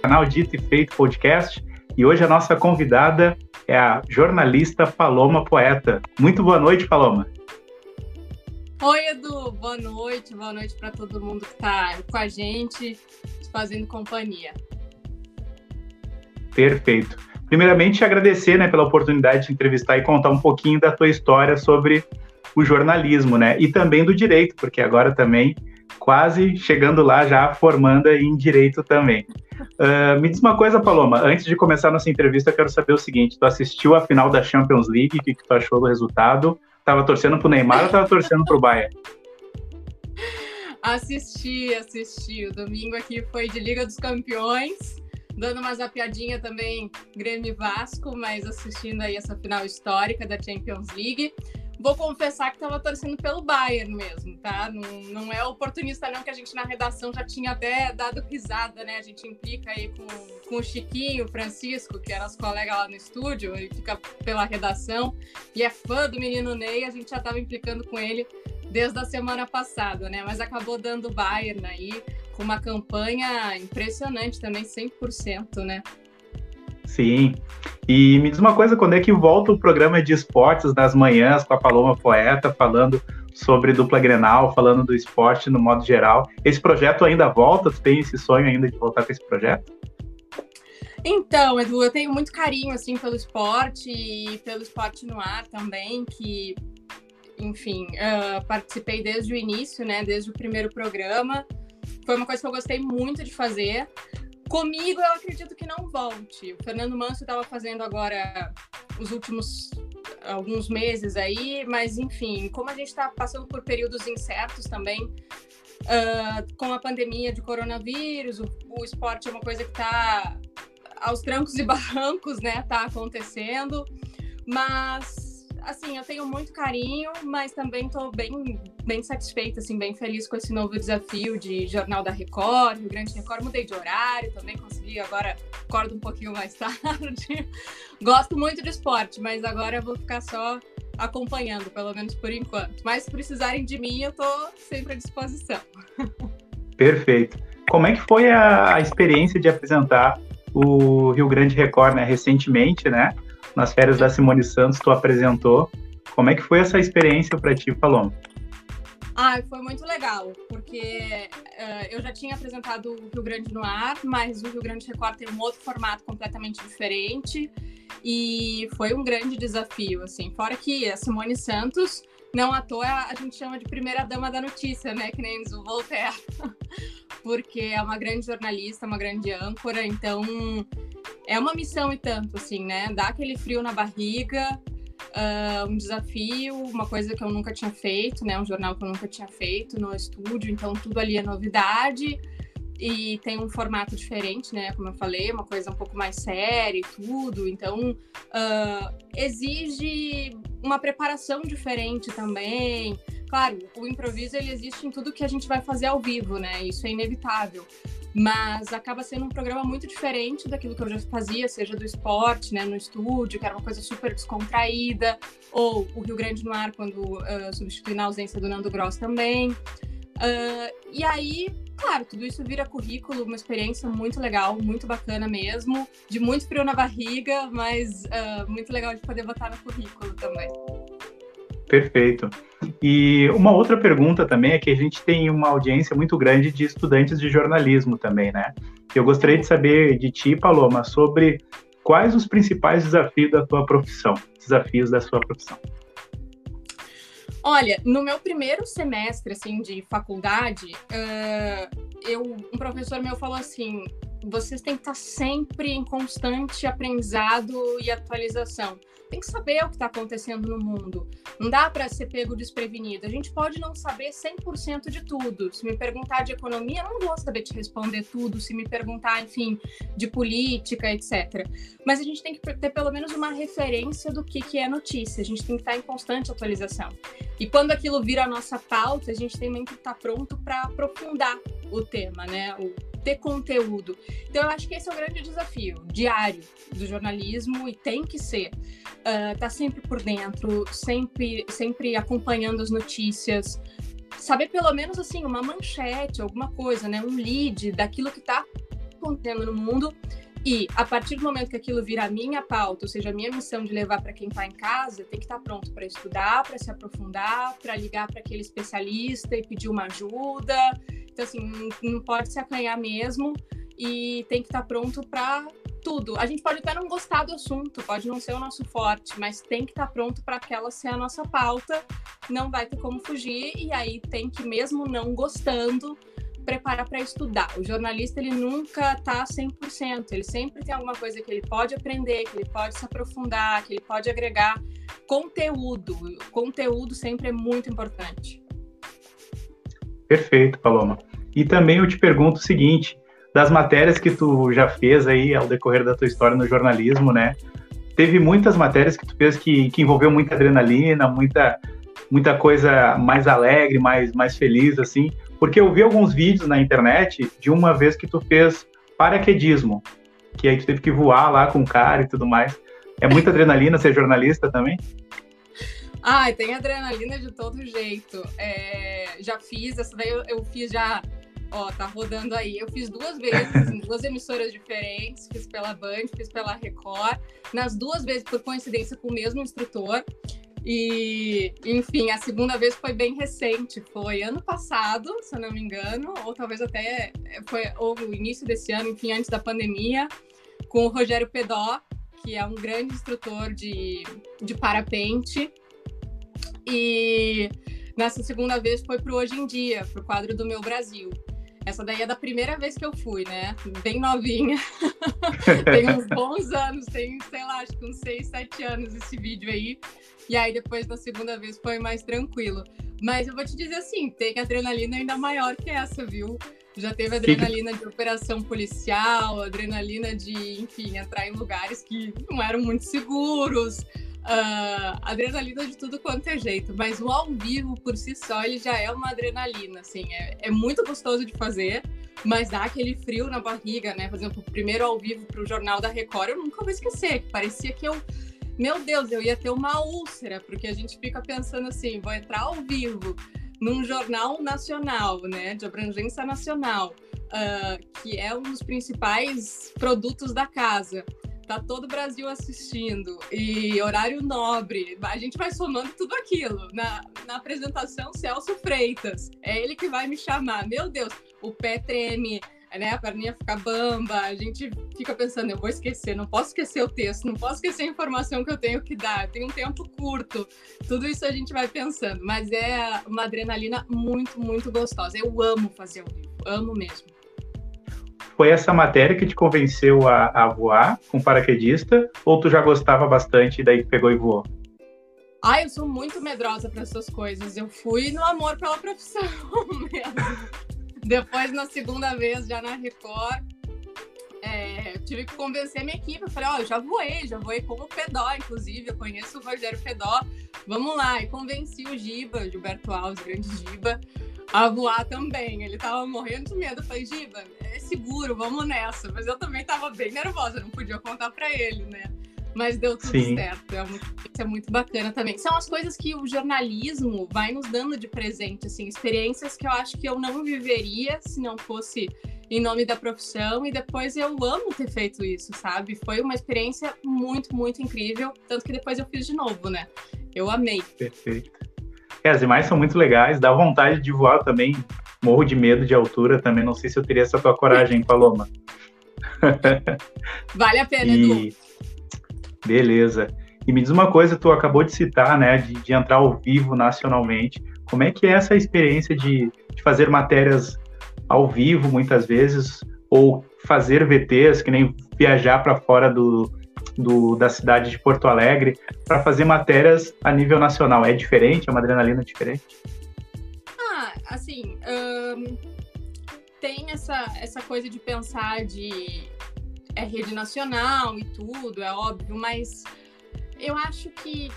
canal Dito e Feito Podcast. E hoje a nossa convidada é a jornalista Paloma Poeta. Muito boa noite, Paloma. Oi, Edu. Boa noite. Boa noite para todo mundo que está com a gente, fazendo companhia. Perfeito. Primeiramente, agradecer né, pela oportunidade de entrevistar e contar um pouquinho da tua história sobre o jornalismo, né? E também do direito, porque agora também quase chegando lá já formanda em direito também. Uh, me diz uma coisa, Paloma, antes de começar nossa entrevista, eu quero saber o seguinte: tu assistiu a final da Champions League? O que, que tu achou do resultado? Tava torcendo pro Neymar ou tava torcendo pro Bayern? Assisti, assisti. O domingo aqui foi de Liga dos Campeões, dando uma zapiadinha também Grêmio Vasco, mas assistindo aí essa final histórica da Champions League. Vou confessar que estava torcendo pelo Bayern mesmo, tá? Não, não é oportunista não, que a gente na redação já tinha até dado risada, né? A gente implica aí com, com o Chiquinho, o Francisco, que era nosso colega lá no estúdio, ele fica pela redação, e é fã do menino Ney, a gente já estava implicando com ele desde a semana passada, né? Mas acabou dando Bayern aí, com uma campanha impressionante também, 100%, né? Sim. E me diz uma coisa, quando é que volta o programa de esportes das manhãs com a Paloma Poeta, falando sobre dupla Grenal, falando do esporte no modo geral? Esse projeto ainda volta? Tu tem esse sonho ainda de voltar com esse projeto? Então, Edu, eu tenho muito carinho assim pelo esporte e pelo esporte no ar também, que, enfim, uh, participei desde o início, né? Desde o primeiro programa. Foi uma coisa que eu gostei muito de fazer. Comigo, eu acredito que não volte. O Fernando Manso estava fazendo agora os últimos alguns meses aí, mas enfim, como a gente está passando por períodos incertos também, uh, com a pandemia de coronavírus, o, o esporte é uma coisa que está aos trancos e barrancos, né? Tá acontecendo, mas assim, eu tenho muito carinho, mas também estou bem, bem satisfeita, assim, bem feliz com esse novo desafio de Jornal da Record, Rio Grande Record. Mudei de horário, também consegui, agora acordo um pouquinho mais tarde. Gosto muito de esporte, mas agora vou ficar só acompanhando, pelo menos por enquanto. Mas se precisarem de mim, eu estou sempre à disposição. Perfeito. Como é que foi a, a experiência de apresentar o Rio Grande Record, né, recentemente, né? Nas férias da Simone Santos, tu apresentou. Como é que foi essa experiência para ti, Paloma? Ah, foi muito legal, porque uh, eu já tinha apresentado o Rio Grande no ar, mas o Rio Grande Record tem um outro formato completamente diferente e foi um grande desafio, assim. Fora que a Simone Santos, não à toa, a gente chama de primeira dama da notícia, né? Que nem o Voltaire, porque é uma grande jornalista, uma grande âncora, então é uma missão e tanto, assim, né? Dá aquele frio na barriga, uh, um desafio, uma coisa que eu nunca tinha feito, né? Um jornal que eu nunca tinha feito no estúdio, então tudo ali é novidade e tem um formato diferente, né? Como eu falei, uma coisa um pouco mais séria e tudo. Então, uh, exige uma preparação diferente também. Claro, o improviso ele existe em tudo que a gente vai fazer ao vivo, né? Isso é inevitável mas acaba sendo um programa muito diferente daquilo que eu já fazia, seja do esporte, né, no estúdio, que era uma coisa super descontraída, ou o Rio Grande no Ar, quando uh, substitui na ausência do Nando Gross também. Uh, e aí, claro, tudo isso vira currículo, uma experiência muito legal, muito bacana mesmo, de muito frio na barriga, mas uh, muito legal de poder botar no currículo também. Perfeito. E uma outra pergunta também é que a gente tem uma audiência muito grande de estudantes de jornalismo também, né? Eu gostaria de saber de ti, Paloma, sobre quais os principais desafios da tua profissão, desafios da sua profissão. Olha, no meu primeiro semestre assim de faculdade, uh, eu, um professor meu falou assim: vocês têm que estar sempre em constante aprendizado e atualização tem que saber o que está acontecendo no mundo. Não dá para ser pego desprevenido. A gente pode não saber 100% de tudo. Se me perguntar de economia, eu não vou saber te responder tudo. Se me perguntar, enfim, de política, etc. Mas a gente tem que ter pelo menos uma referência do que, que é notícia. A gente tem que estar em constante atualização. E quando aquilo vira a nossa pauta, a gente tem que estar pronto para aprofundar o tema, né? O ter conteúdo. Então, eu acho que esse é o grande desafio diário do jornalismo e tem que ser. Uh, tá sempre por dentro, sempre, sempre acompanhando as notícias, saber pelo menos assim uma manchete, alguma coisa, né, um lead daquilo que está acontecendo no mundo e a partir do momento que aquilo vira a minha pauta, ou seja, a minha missão de levar para quem está em casa, tem que estar tá pronto para estudar, para se aprofundar, para ligar para aquele especialista e pedir uma ajuda. Então, assim, não pode se acanhar mesmo e tem que estar tá pronto para tudo. A gente pode até não gostar do assunto, pode não ser o nosso forte, mas tem que estar tá pronto para aquela ser a nossa pauta, não vai ter como fugir, e aí tem que, mesmo não gostando, preparar para estudar. O jornalista ele nunca está 100%, ele sempre tem alguma coisa que ele pode aprender, que ele pode se aprofundar, que ele pode agregar conteúdo. O conteúdo sempre é muito importante. Perfeito, Paloma. E também eu te pergunto o seguinte, das matérias que tu já fez aí ao decorrer da tua história no jornalismo, né? Teve muitas matérias que tu fez que, que envolveu muita adrenalina, muita muita coisa mais alegre, mais mais feliz assim. Porque eu vi alguns vídeos na internet de uma vez que tu fez paraquedismo, que aí tu teve que voar lá com o cara e tudo mais. É muita adrenalina ser jornalista também? Ah, tem adrenalina de todo jeito. É, já fiz, essa daí eu, eu, fiz já, ó, tá rodando aí. Eu fiz duas vezes, em duas emissoras diferentes, fiz pela Band, fiz pela Record. Nas duas vezes, por coincidência, com o mesmo instrutor. E, enfim, a segunda vez foi bem recente, foi ano passado, se eu não me engano, ou talvez até foi ou o início desse ano, enfim, antes da pandemia, com o Rogério Pedó, que é um grande instrutor de, de parapente. E nessa segunda vez foi para Hoje em Dia, para o quadro do Meu Brasil. Essa daí é da primeira vez que eu fui, né? Bem novinha. tem uns bons anos, tem, sei lá, acho que uns 6, 7 anos esse vídeo aí. E aí depois da segunda vez foi mais tranquilo. Mas eu vou te dizer assim, tem adrenalina ainda maior que essa, viu? Já teve adrenalina de operação policial, adrenalina de, enfim, entrar em lugares que não eram muito seguros, uh, adrenalina de tudo quanto é jeito. Mas o ao vivo, por si só, ele já é uma adrenalina, assim, é, é muito gostoso de fazer, mas dá aquele frio na barriga, né? Por exemplo, o primeiro ao vivo para o Jornal da Record, eu nunca vou esquecer, parecia que eu meu Deus, eu ia ter uma úlcera, porque a gente fica pensando assim, vou entrar ao vivo num jornal nacional, né, de abrangência nacional, uh, que é um dos principais produtos da casa. Tá todo o Brasil assistindo e horário nobre. A gente vai somando tudo aquilo. Na, na apresentação, Celso Freitas. É ele que vai me chamar. Meu Deus, o pé treme, né, a perninha fica bamba, a gente fica pensando, eu vou esquecer, não posso esquecer o texto, não posso esquecer a informação que eu tenho que dar, tenho um tempo curto. Tudo isso a gente vai pensando, mas é uma adrenalina muito, muito gostosa. Eu amo fazer o vivo, amo mesmo. Foi essa matéria que te convenceu a, a voar com paraquedista, ou tu já gostava bastante e daí pegou e voou? Ah, eu sou muito medrosa para essas coisas. Eu fui no amor pela profissão mesmo. Depois, na segunda vez, já na Record, é, tive que convencer a minha equipe. Eu falei, ó, oh, já voei, já voei como Pedó, inclusive. Eu conheço o Rogério Pedó. Vamos lá. E convenci o Giba, Gilberto Alves, grande Giba, a voar também. Ele tava morrendo de medo. Eu falei, Giba, é seguro, vamos nessa. Mas eu também tava bem nervosa, não podia contar para ele, né? Mas deu tudo Sim. certo. É muito, isso é muito bacana também. São as coisas que o jornalismo vai nos dando de presente, assim, experiências que eu acho que eu não viveria se não fosse em nome da profissão. E depois eu amo ter feito isso, sabe? Foi uma experiência muito, muito incrível. Tanto que depois eu fiz de novo, né? Eu amei. Perfeito. É, as imagens são muito legais, dá vontade de voar também. Morro de medo de altura também. Não sei se eu teria essa tua coragem, Paloma. vale a pena, e... Edu. Beleza. E me diz uma coisa, tu acabou de citar, né, de, de entrar ao vivo nacionalmente. Como é que é essa experiência de, de fazer matérias ao vivo, muitas vezes, ou fazer VTs, que nem viajar para fora do, do, da cidade de Porto Alegre, para fazer matérias a nível nacional? É diferente? É uma adrenalina diferente? Ah, assim, tem essa, essa coisa de pensar de é rede nacional e tudo, é óbvio, mas eu acho que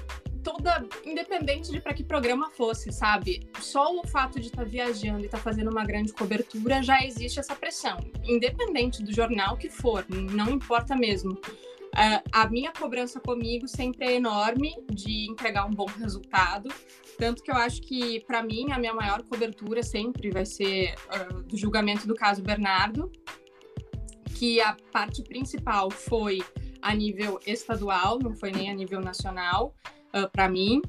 toda, independente de para que programa fosse, sabe? Só o fato de estar tá viajando e estar tá fazendo uma grande cobertura já existe essa pressão, independente do jornal que for, não importa mesmo. Uh, a minha cobrança comigo sempre é enorme de entregar um bom resultado, tanto que eu acho que para mim a minha maior cobertura sempre vai ser uh, do julgamento do caso Bernardo, que a parte principal foi a nível estadual, não foi nem a nível nacional, uh, para mim.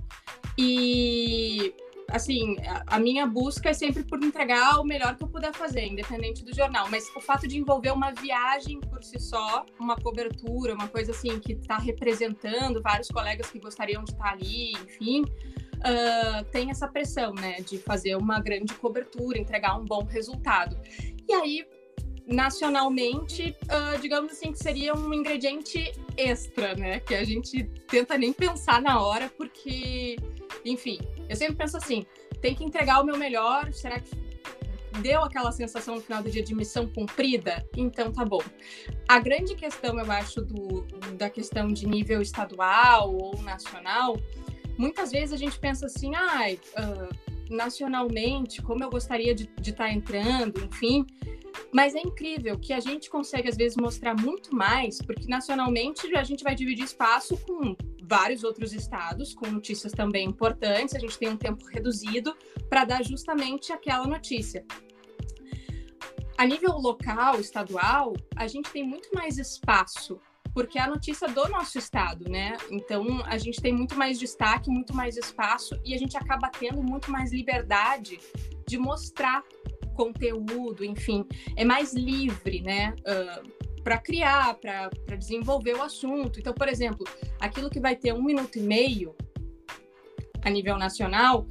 E assim, a, minha busca é sempre por entregar o melhor que eu puder fazer, independente do jornal. Mas o fato de envolver uma viagem por si só, uma cobertura, uma coisa assim que está representando vários colegas que gostariam de estar tá ali, enfim, uh, tem essa pressão, né, de fazer uma grande cobertura, entregar um bom resultado. E aí nacionalmente, uh, digamos assim, que seria um ingrediente extra, né? Que a gente tenta nem pensar na hora, porque, enfim, eu sempre penso assim: tem que entregar o meu melhor, será que deu aquela sensação no final do dia de missão cumprida? Então tá bom. A grande questão, eu acho, do, da questão de nível estadual ou nacional, muitas vezes a gente pensa assim, ai. Uh, nacionalmente, como eu gostaria de estar tá entrando, enfim, mas é incrível que a gente consegue, às vezes, mostrar muito mais, porque nacionalmente a gente vai dividir espaço com vários outros estados, com notícias também importantes, a gente tem um tempo reduzido para dar justamente aquela notícia. A nível local, estadual, a gente tem muito mais espaço, porque é a notícia do nosso estado, né? Então a gente tem muito mais destaque, muito mais espaço e a gente acaba tendo muito mais liberdade de mostrar conteúdo, enfim, é mais livre, né? Uh, para criar, para desenvolver o assunto. Então, por exemplo, aquilo que vai ter um minuto e meio a nível nacional,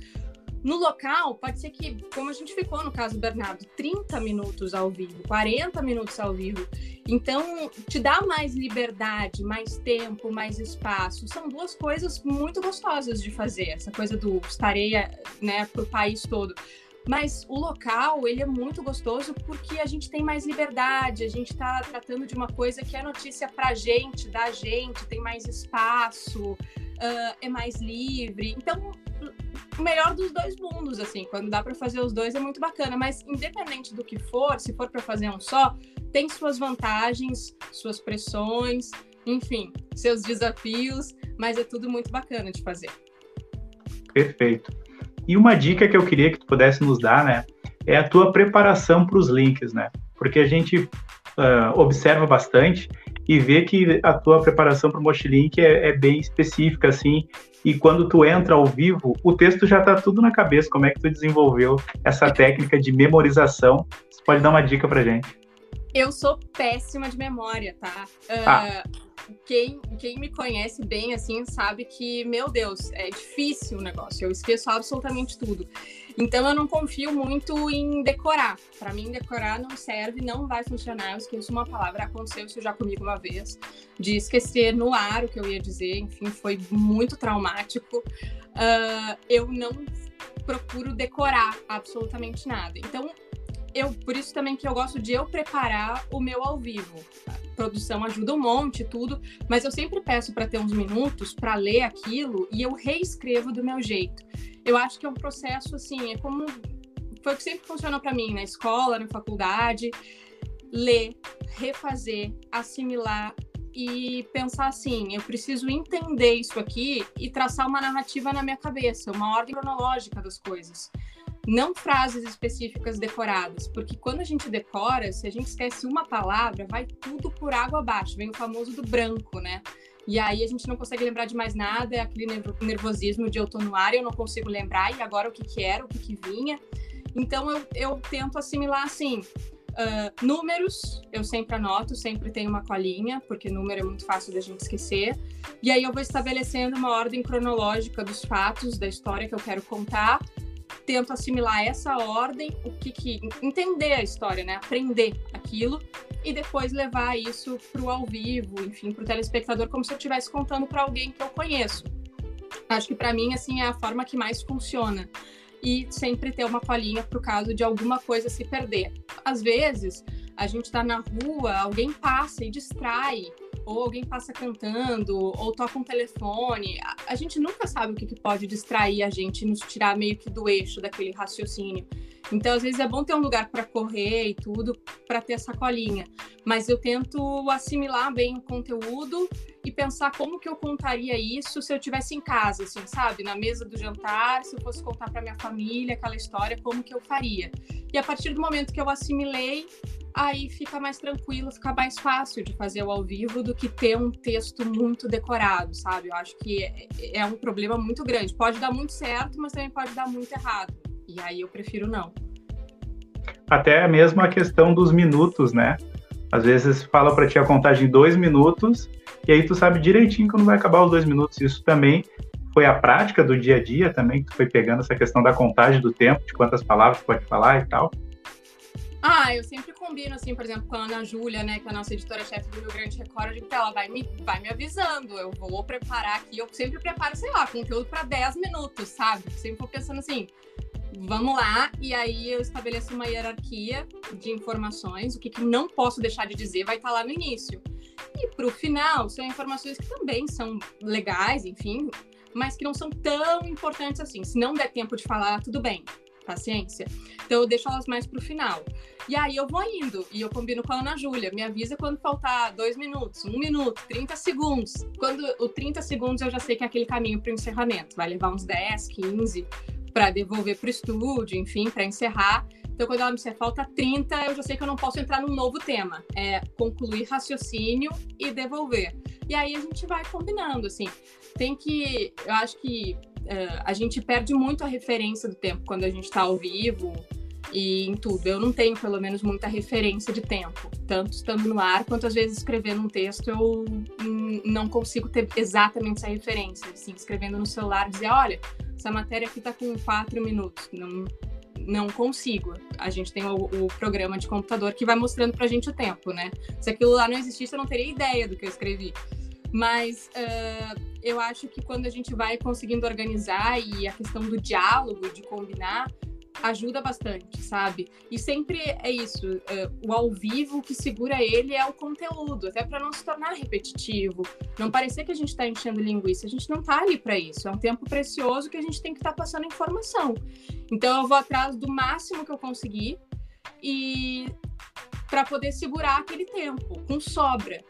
no local, pode ser que, como a gente ficou no caso do Bernardo, 30 minutos ao vivo, 40 minutos ao vivo. Então, te dá mais liberdade, mais tempo, mais espaço. São duas coisas muito gostosas de fazer. Essa coisa do estarei né, para o país todo. Mas o local, ele é muito gostoso porque a gente tem mais liberdade, a gente está tratando de uma coisa que é notícia para gente, da gente, tem mais espaço, uh, é mais livre. Então, o melhor dos dois mundos, assim, quando dá para fazer os dois é muito bacana, mas independente do que for, se for para fazer um só, tem suas vantagens, suas pressões, enfim, seus desafios, mas é tudo muito bacana de fazer. Perfeito. E uma dica que eu queria que tu pudesse nos dar, né, é a tua preparação para os links, né? Porque a gente uh, observa bastante e vê que a tua preparação para o Mochilink é, é, bem específica, assim, e quando tu entra ao vivo, o texto já está tudo na cabeça. Como é que tu desenvolveu essa técnica de memorização? Você pode dar uma dica para gente? Eu sou péssima de memória, tá? Uh, ah quem, quem me conhece bem, assim, sabe que, meu Deus, é difícil o negócio. Eu esqueço absolutamente tudo. Então, eu não confio muito em decorar. Para mim, decorar não serve, não vai funcionar. Eu esqueço uma palavra. Aconteceu isso já comigo uma vez, de esquecer no ar o que eu ia dizer. Enfim, foi muito traumático. Uh, eu não procuro decorar absolutamente nada. Então, eu, por isso também que eu gosto de eu preparar o meu ao vivo. A produção ajuda um monte, tudo, mas eu sempre peço para ter uns minutos para ler aquilo e eu reescrevo do meu jeito. Eu acho que é um processo assim, é como foi o que sempre funcionou para mim na escola, na faculdade, ler, refazer, assimilar e pensar assim, eu preciso entender isso aqui e traçar uma narrativa na minha cabeça, uma ordem cronológica das coisas não frases específicas decoradas, porque quando a gente decora, se a gente esquece uma palavra, vai tudo por água abaixo, vem o famoso do branco, né? E aí a gente não consegue lembrar de mais nada, é aquele nervosismo de eu tô no ar, eu não consigo lembrar, e agora o que que era, o que que vinha. Então eu, eu tento assimilar assim, uh, números, eu sempre anoto, sempre tenho uma colinha, porque número é muito fácil da gente esquecer. E aí eu vou estabelecendo uma ordem cronológica dos fatos, da história que eu quero contar, tento assimilar essa ordem, o que, que entender a história, né? Aprender aquilo e depois levar isso para o ao vivo, enfim, para o telespectador, como se eu estivesse contando para alguém que eu conheço. Acho que para mim assim é a forma que mais funciona e sempre ter uma colinha para o caso de alguma coisa se perder. Às vezes a gente está na rua, alguém passa e distrai ou alguém passa cantando, ou toca um telefone. A, a gente nunca sabe o que, que, pode distrair a gente, nos tirar meio que do eixo daquele raciocínio. Então, às vezes é bom ter um lugar para correr e tudo, para ter essa colinha. Mas eu tento assimilar bem o conteúdo e pensar como que eu contaria isso se eu tivesse em casa, assim, sabe? Na mesa do jantar, se eu fosse contar para minha família aquela história, como que eu faria. E a partir do momento que eu assimilei, aí fica mais tranquilo, fica mais fácil de fazer o ao vivo do que ter um texto muito decorado, sabe? Eu acho que é, é um problema muito grande. Pode dar muito certo, mas também pode dar muito errado. E aí eu prefiro não. Até mesmo a questão dos minutos, né? Às vezes fala para ti a contagem dois minutos e aí tu sabe direitinho quando vai acabar os dois minutos. Isso também foi a prática do dia a dia também, que tu foi pegando essa questão da contagem do tempo, de quantas palavras pode falar e tal. Ah, eu sempre combino, assim, por exemplo, com a Ana Júlia, né, que é a nossa editora-chefe do Rio Grande Record, eu digo que ela vai me, vai me avisando, eu vou preparar aqui, eu sempre preparo, sei lá, conteúdo para 10 minutos, sabe? Sempre vou pensando assim, vamos lá, e aí eu estabeleço uma hierarquia de informações, o que, que não posso deixar de dizer vai estar tá lá no início. E para o final, são informações que também são legais, enfim, mas que não são tão importantes assim. Se não der tempo de falar, tudo bem paciência. Então eu deixo elas mais pro final. E aí eu vou indo e eu combino com a Ana Júlia. Me avisa quando faltar dois minutos, um minuto, 30 segundos. Quando o 30 segundos eu já sei que é aquele caminho para o encerramento. Vai levar uns 10, 15 para devolver para o estúdio, enfim, para encerrar. Então, quando ela me disser falta 30, eu já sei que eu não posso entrar num novo tema. É concluir raciocínio e devolver. E aí a gente vai combinando, assim. Tem que. Eu acho que uh, a gente perde muito a referência do tempo quando a gente está ao vivo e em tudo. Eu não tenho, pelo menos, muita referência de tempo, tanto estando no ar quanto às vezes escrevendo um texto eu não consigo ter exatamente essa referência. Assim, escrevendo no celular, dizer, olha, essa matéria aqui está com quatro minutos. Não, não consigo. A gente tem o, o, programa de computador que vai mostrando para a gente o tempo, né? Se aquilo lá não existisse, eu não teria ideia do que eu escrevi. Mas uh, eu acho que quando a gente vai conseguindo organizar e a questão do diálogo, de combinar, ajuda bastante, sabe? E sempre é isso, uh, o ao vivo que segura ele é o conteúdo, até para não se tornar repetitivo, não parecer que a gente está enchendo linguiça, a gente não está ali para isso, é um tempo precioso que a gente tem que estar tá passando informação. Então eu vou atrás do máximo que eu conseguir e para poder segurar aquele tempo com sobra.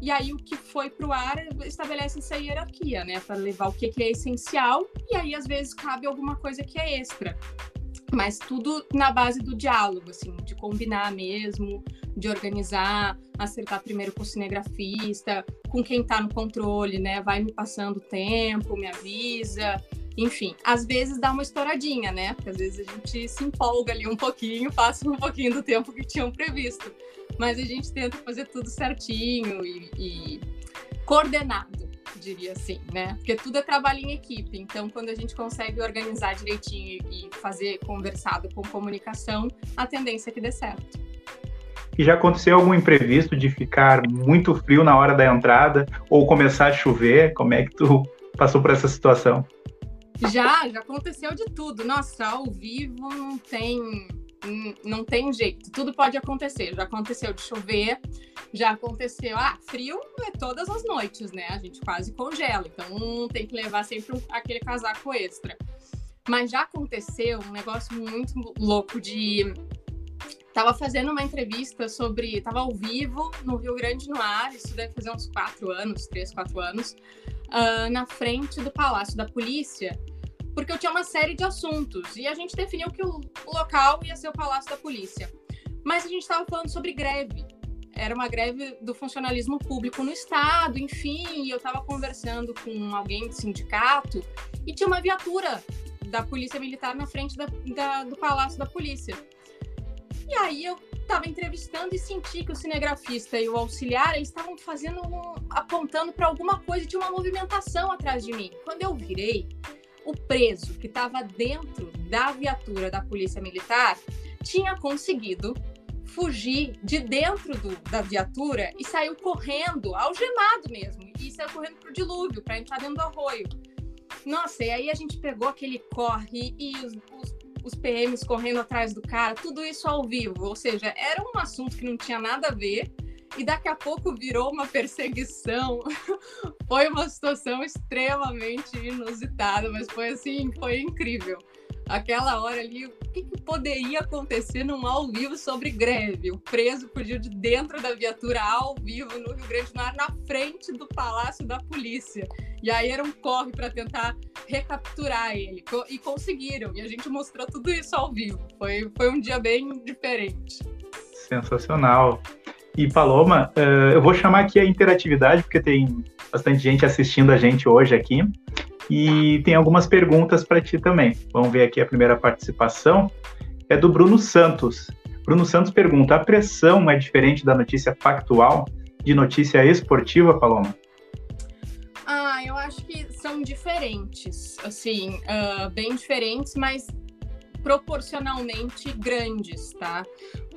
E aí o que foi para o ar estabelece essa hierarquia, né? Para levar o que, é essencial e aí às vezes cabe alguma coisa que é extra. Mas tudo na base do diálogo, assim, de combinar mesmo, de organizar, acertar primeiro com o cinegrafista, com quem está no controle, né? Vai me passando tempo, me avisa. Enfim, às vezes dá uma estouradinha, né? Porque às vezes a gente se empolga ali um pouquinho, passa um pouquinho do tempo que tinham previsto mas a gente tenta fazer tudo certinho e, e coordenado, diria assim, né? Porque tudo é trabalho em equipe, então quando a gente consegue organizar direitinho e fazer conversado com comunicação, a tendência é que dê certo. E já aconteceu algum imprevisto de ficar muito frio na hora da entrada ou começar a chover? Como é que tu passou por essa situação? Já, já aconteceu de tudo. Nossa, ao vivo não tem não tem jeito, tudo pode acontecer. Já aconteceu de chover, já aconteceu. Ah, frio é todas as noites, né? A gente quase congela, então tem que levar sempre um, aquele casaco extra. Mas já aconteceu um negócio muito louco de. Tava fazendo uma entrevista sobre. Tava ao vivo no Rio Grande no Ar, isso deve fazer uns quatro anos, três, quatro anos, uh, na frente do Palácio da Polícia porque eu tinha uma série de assuntos e a gente definiu que o local ia ser o Palácio da Polícia. Mas a gente estava falando sobre greve. Era uma greve do funcionalismo público no Estado, enfim, e eu estava conversando com alguém do sindicato e tinha uma viatura da Polícia Militar na frente da, da, do Palácio da Polícia. E aí eu estava entrevistando e senti que o cinegrafista e o auxiliar estavam fazendo apontando para alguma coisa, tinha uma movimentação atrás de mim. Quando eu virei, o preso que estava dentro da viatura da Polícia Militar tinha conseguido fugir de dentro do, da viatura e saiu correndo, algemado mesmo, e saiu correndo pro dilúvio para entrar dentro do arroio. Nossa, e aí a gente pegou aquele corre e os, os, os PMs correndo atrás do cara, tudo isso ao vivo, ou seja, era um assunto que não tinha nada a ver, e daqui a pouco virou uma perseguição. foi uma situação extremamente inusitada, mas foi assim, foi incrível. Aquela hora ali, o que, que poderia acontecer num ao vivo sobre greve? O preso fugiu de dentro da viatura ao vivo no Rio Grande do Norte, na frente do Palácio da Polícia. E aí era um corre para tentar recapturar ele. E conseguiram. E a gente mostrou tudo isso ao vivo. Foi, foi um dia bem diferente. Sensacional. E Paloma, uh, eu vou chamar aqui a interatividade, porque tem bastante gente assistindo a gente hoje aqui. E tem algumas perguntas para ti também. Vamos ver aqui a primeira participação. É do Bruno Santos. Bruno Santos pergunta: a pressão é diferente da notícia factual de notícia esportiva, Paloma? Ah, eu acho que são diferentes, assim, uh, bem diferentes, mas proporcionalmente grandes, tá?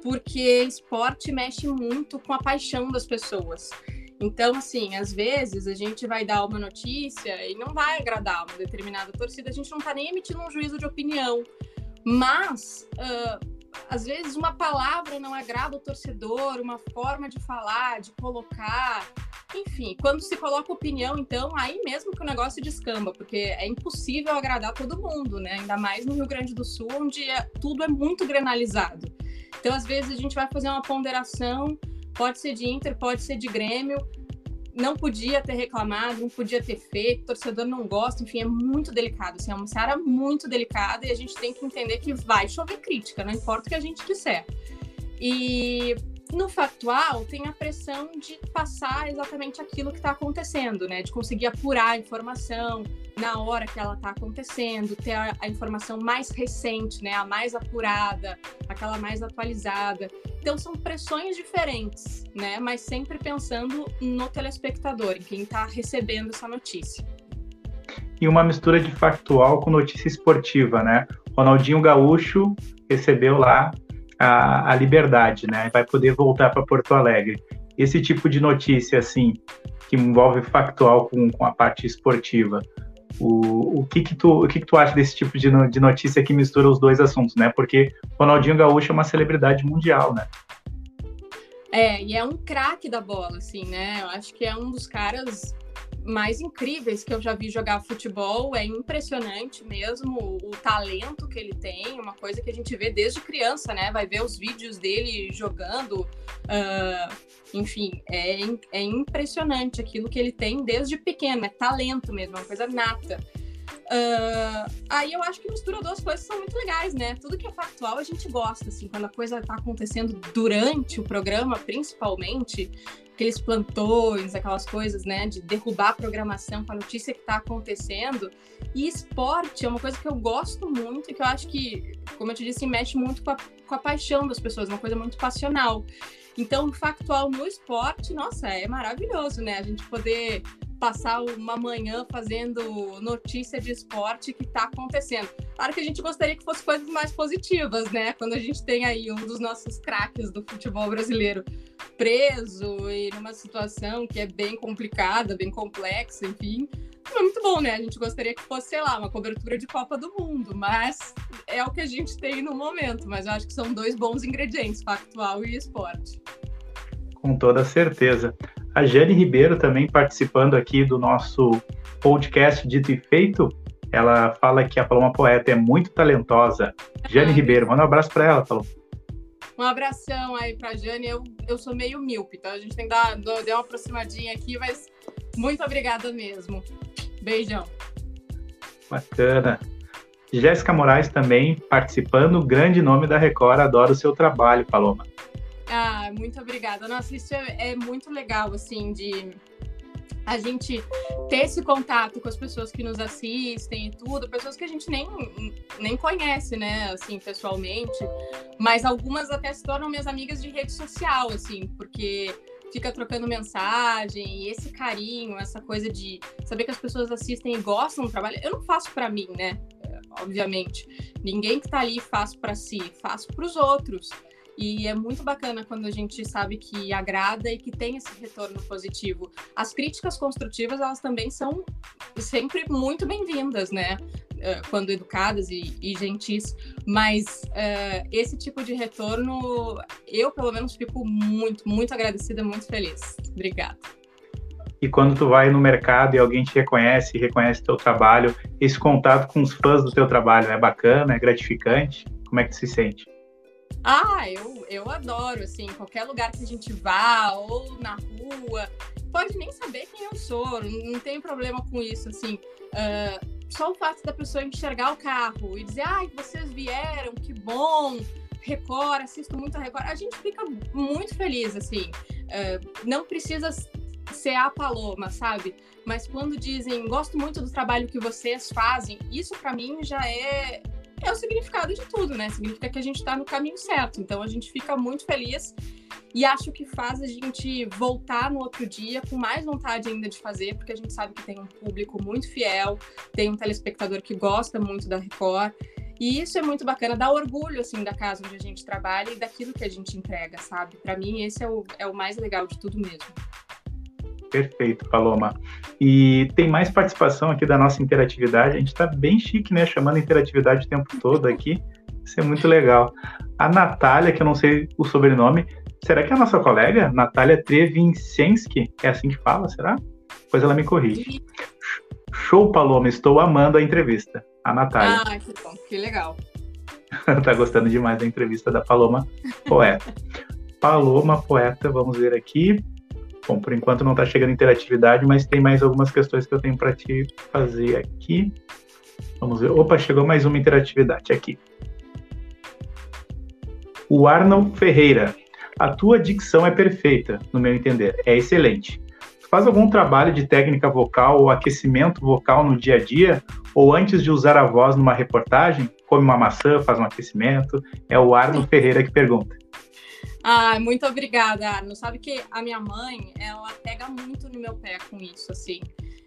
Porque esporte mexe muito com a paixão das pessoas. Então, assim, às vezes a gente vai dar uma notícia e não vai agradar uma determinada torcida, a gente não tá nem emitindo um juízo de opinião. Mas, uh, às vezes, uma palavra não agrada o torcedor, uma forma de falar, de colocar. Enfim, quando se coloca opinião, então, aí mesmo que o negócio descamba, porque é impossível agradar todo mundo, né? Ainda mais no Rio Grande do Sul, onde é, tudo é muito granalizado. Então, às vezes, a gente vai fazer uma ponderação, pode ser de Inter, pode ser de Grêmio, não podia ter reclamado, não podia ter feito, torcedor não gosta, enfim, é muito delicado. Assim, é uma seara muito delicada e a gente tem que entender que vai chover crítica, não importa o que a gente disser. E no factual, tem a pressão de passar exatamente aquilo que está acontecendo, né? De conseguir apurar a informação na hora que ela está acontecendo, ter a, a, informação mais recente, né? A mais apurada, aquela mais atualizada. Então, são pressões diferentes, né? Mas sempre pensando no telespectador, em quem está recebendo essa notícia. E uma mistura de factual com notícia esportiva, né? Ronaldinho Gaúcho recebeu lá a, a liberdade, né? Vai poder voltar para Porto Alegre. Esse tipo de notícia, assim, que envolve factual com, com a parte esportiva, o, o, que que tu, o que que tu acha desse tipo de, de notícia que mistura os dois assuntos, né? Porque Ronaldinho Gaúcho é uma celebridade mundial, né? É, e é um craque da bola, assim, né? Eu acho que é um dos caras mais incríveis que eu já vi jogar futebol. É impressionante mesmo o, talento que ele tem, uma coisa que a gente vê desde criança, né? Vai ver os vídeos dele jogando. Uh, enfim, é, é impressionante aquilo que ele tem desde pequeno, é talento mesmo, é uma coisa nata. Uh, aí eu acho que mistura duas coisas são muito legais, né? Tudo que é factual a gente gosta, assim, quando a coisa tá acontecendo durante o programa, principalmente, aqueles plantões, aquelas coisas, né, de derrubar a programação com a notícia que tá acontecendo. E esporte é uma coisa que eu gosto muito e que eu acho que, como eu te disse, mexe muito com a, com a paixão das pessoas, uma coisa muito passional. Então, factual no esporte, nossa, é maravilhoso, né? A gente poder passar uma manhã fazendo notícia de esporte que está acontecendo. Claro que a gente gostaria que fosse coisas mais positivas, né? Quando a gente tem aí um dos nossos craques do futebol brasileiro preso e numa situação que é bem complicada, bem complexa, enfim. É muito bom, né? A gente gostaria que fosse, sei lá, uma cobertura de Copa do Mundo, mas é o que a gente tem no momento. Mas eu acho que são dois bons ingredientes, factual e esporte. Com toda certeza. A Jane Ribeiro também participando aqui do nosso podcast Dito e Feito. Ela fala que a Paloma Poeta é muito talentosa. Jane Ribeiro, manda um abraço para ela, Paloma. Um abração aí pra Jane. Eu, eu sou meio míope, então a gente tem que dar, dar uma aproximadinha aqui, mas muito obrigada mesmo. Beijão. Bacana. Jéssica Moraes também participando, grande nome da Record, adoro o seu trabalho, Paloma. Ah, muito obrigada. Nossa, isso é, é muito legal, assim, de a gente ter esse contato com as pessoas que nos assistem e tudo, pessoas que a gente nem, nem conhece, né, assim, pessoalmente, mas algumas até se tornam minhas amigas de rede social, assim, porque fica trocando mensagem, e esse carinho, essa coisa de saber que as pessoas assistem e gostam do trabalho, eu não faço para mim, né, obviamente, ninguém que tá ali faz para si, faço para os outros, e é muito bacana quando a gente sabe que agrada e que tem esse retorno positivo. As críticas construtivas, elas também são sempre muito bem-vindas, né? Eh, quando educadas e, e gentis, mas uh, esse tipo de retorno, eu pelo menos fico muito, muito agradecida, muito feliz. Obrigada. E quando tu vai no mercado e alguém te reconhece, reconhece teu trabalho, esse contato com os fãs do teu trabalho é bacana, é gratificante? Como é que tu se sente? Ah, eu, eu adoro, assim, qualquer lugar que a gente vá, ou na rua, pode nem saber quem eu sou, não, tem problema com isso, assim. Uh, só o fato da pessoa enxergar o carro e dizer, ai, vocês vieram, que bom, Record, assisto muito a Record. A gente fica muito feliz, assim. Uh, não precisa ser a Paloma, sabe? Mas quando dizem, gosto muito do trabalho que vocês fazem, isso para mim já é é o significado de tudo, né? Significa que a gente está no caminho certo. Então a gente fica muito feliz e acho que faz a gente voltar no outro dia com mais vontade ainda de fazer, porque a gente sabe que tem um público muito fiel, tem um telespectador que gosta muito da Record. E isso é muito bacana, dá orgulho, assim, da casa onde a gente trabalha e daquilo que a gente entrega, sabe? Para mim, esse é o, é o mais legal de tudo mesmo. Perfeito, Paloma. E tem mais participação aqui da nossa interatividade. A gente está bem chique, né? Chamando interatividade o tempo todo aqui. Isso é muito legal. A Natália, que eu não sei o sobrenome, será que é a nossa colega? Natália Trevinsensky? É assim que fala, será? Pois ela me corrige. Show, Paloma. Estou amando a entrevista. A Natália. Ah, que bom. Que legal. tá gostando demais da entrevista da Paloma Poeta. Paloma Poeta, vamos ver aqui. Bom, por enquanto não está chegando interatividade, mas tem mais algumas questões que eu tenho para te fazer aqui. Vamos ver. Opa, chegou mais uma interatividade aqui. O Arnold Ferreira. A tua dicção é perfeita, no meu entender. É excelente. faz algum trabalho de técnica vocal ou aquecimento vocal no dia a dia? Ou antes de usar a voz numa reportagem? Come uma maçã, faz um aquecimento? É o Arnold Ferreira que pergunta. Ah, muito obrigada, Arno. Sabe que a minha mãe, ela pega muito no meu pé com isso, assim.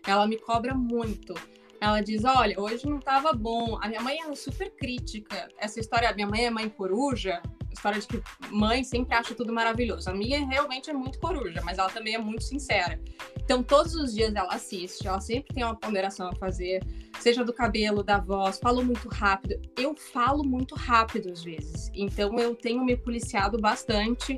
Ela me cobra muito. Ela diz: Olha, hoje não estava bom. A minha mãe é super crítica. Essa história, minha mãe é mãe coruja, história de que mãe sempre acha tudo maravilhoso. A minha realmente é muito coruja, mas ela também é muito sincera. Então, todos os dias ela assiste, ela sempre tem uma ponderação a fazer, seja do cabelo, da voz, falo muito rápido. Eu falo muito rápido às vezes, então eu tenho me policiado bastante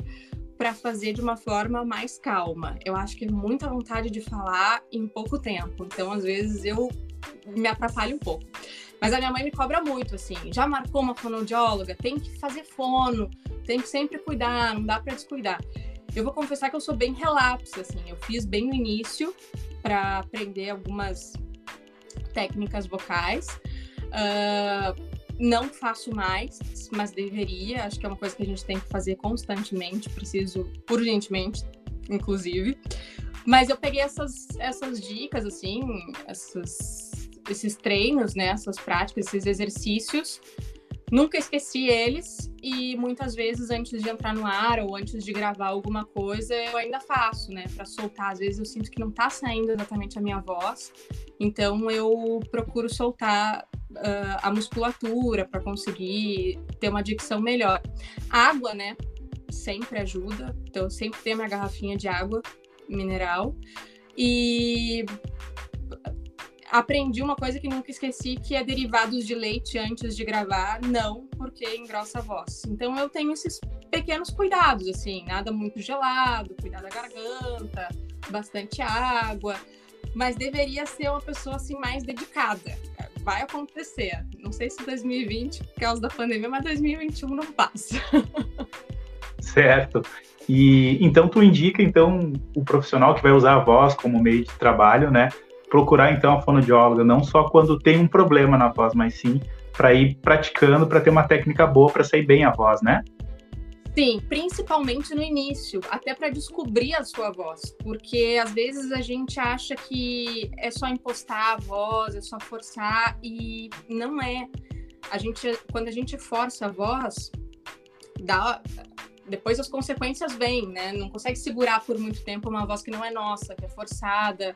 para fazer de uma forma mais calma. Eu acho que é muita vontade de falar em pouco tempo, então às vezes eu me atrapalho um pouco. Mas a minha mãe me cobra muito, assim. Já marcou uma fonoaudióloga? Tem que fazer fono, tem que sempre cuidar, não dá para descuidar. Eu vou confessar que eu sou bem relapsa, assim. Eu fiz bem no início para aprender algumas técnicas vocais. Uh, não faço mais, mas deveria. Acho que é uma coisa que a gente tem que fazer constantemente. Preciso urgentemente, inclusive. Mas eu peguei essas, essas dicas, assim, essas esses treinos, né, essas práticas, esses exercícios. Nunca esqueci eles e muitas vezes antes de entrar no ar ou antes de gravar alguma coisa, eu ainda faço, né, para soltar. Às vezes eu sinto que não tá saindo exatamente a minha voz, então eu procuro soltar uh, a musculatura para conseguir ter uma dicção melhor. Água, né, sempre ajuda, então eu sempre tenho minha garrafinha de água mineral. E aprendi uma coisa que nunca esqueci, que é derivados de leite antes de gravar, não, porque engrossa a voz. Então eu tenho esses pequenos cuidados, assim, nada muito gelado, cuidar da garganta, bastante água, mas deveria ser uma pessoa assim mais dedicada. Vai acontecer. Não sei se 2020, por causa da pandemia, mas 2021 não passa. Certo. E então tu indica então o profissional que vai usar a voz como meio de trabalho, né? Procurar então a fonoaudióloga, não só quando tem um problema na voz, mas sim para ir praticando, para ter uma técnica boa para sair bem a voz, né? Sim, principalmente no início, até para descobrir a sua voz, porque às vezes a gente acha que é só impostar a voz, é só forçar e não é. A gente, quando a gente força a voz, dá, depois as consequências vêm, né? Não consegue segurar por muito tempo uma voz que não é nossa, que é forçada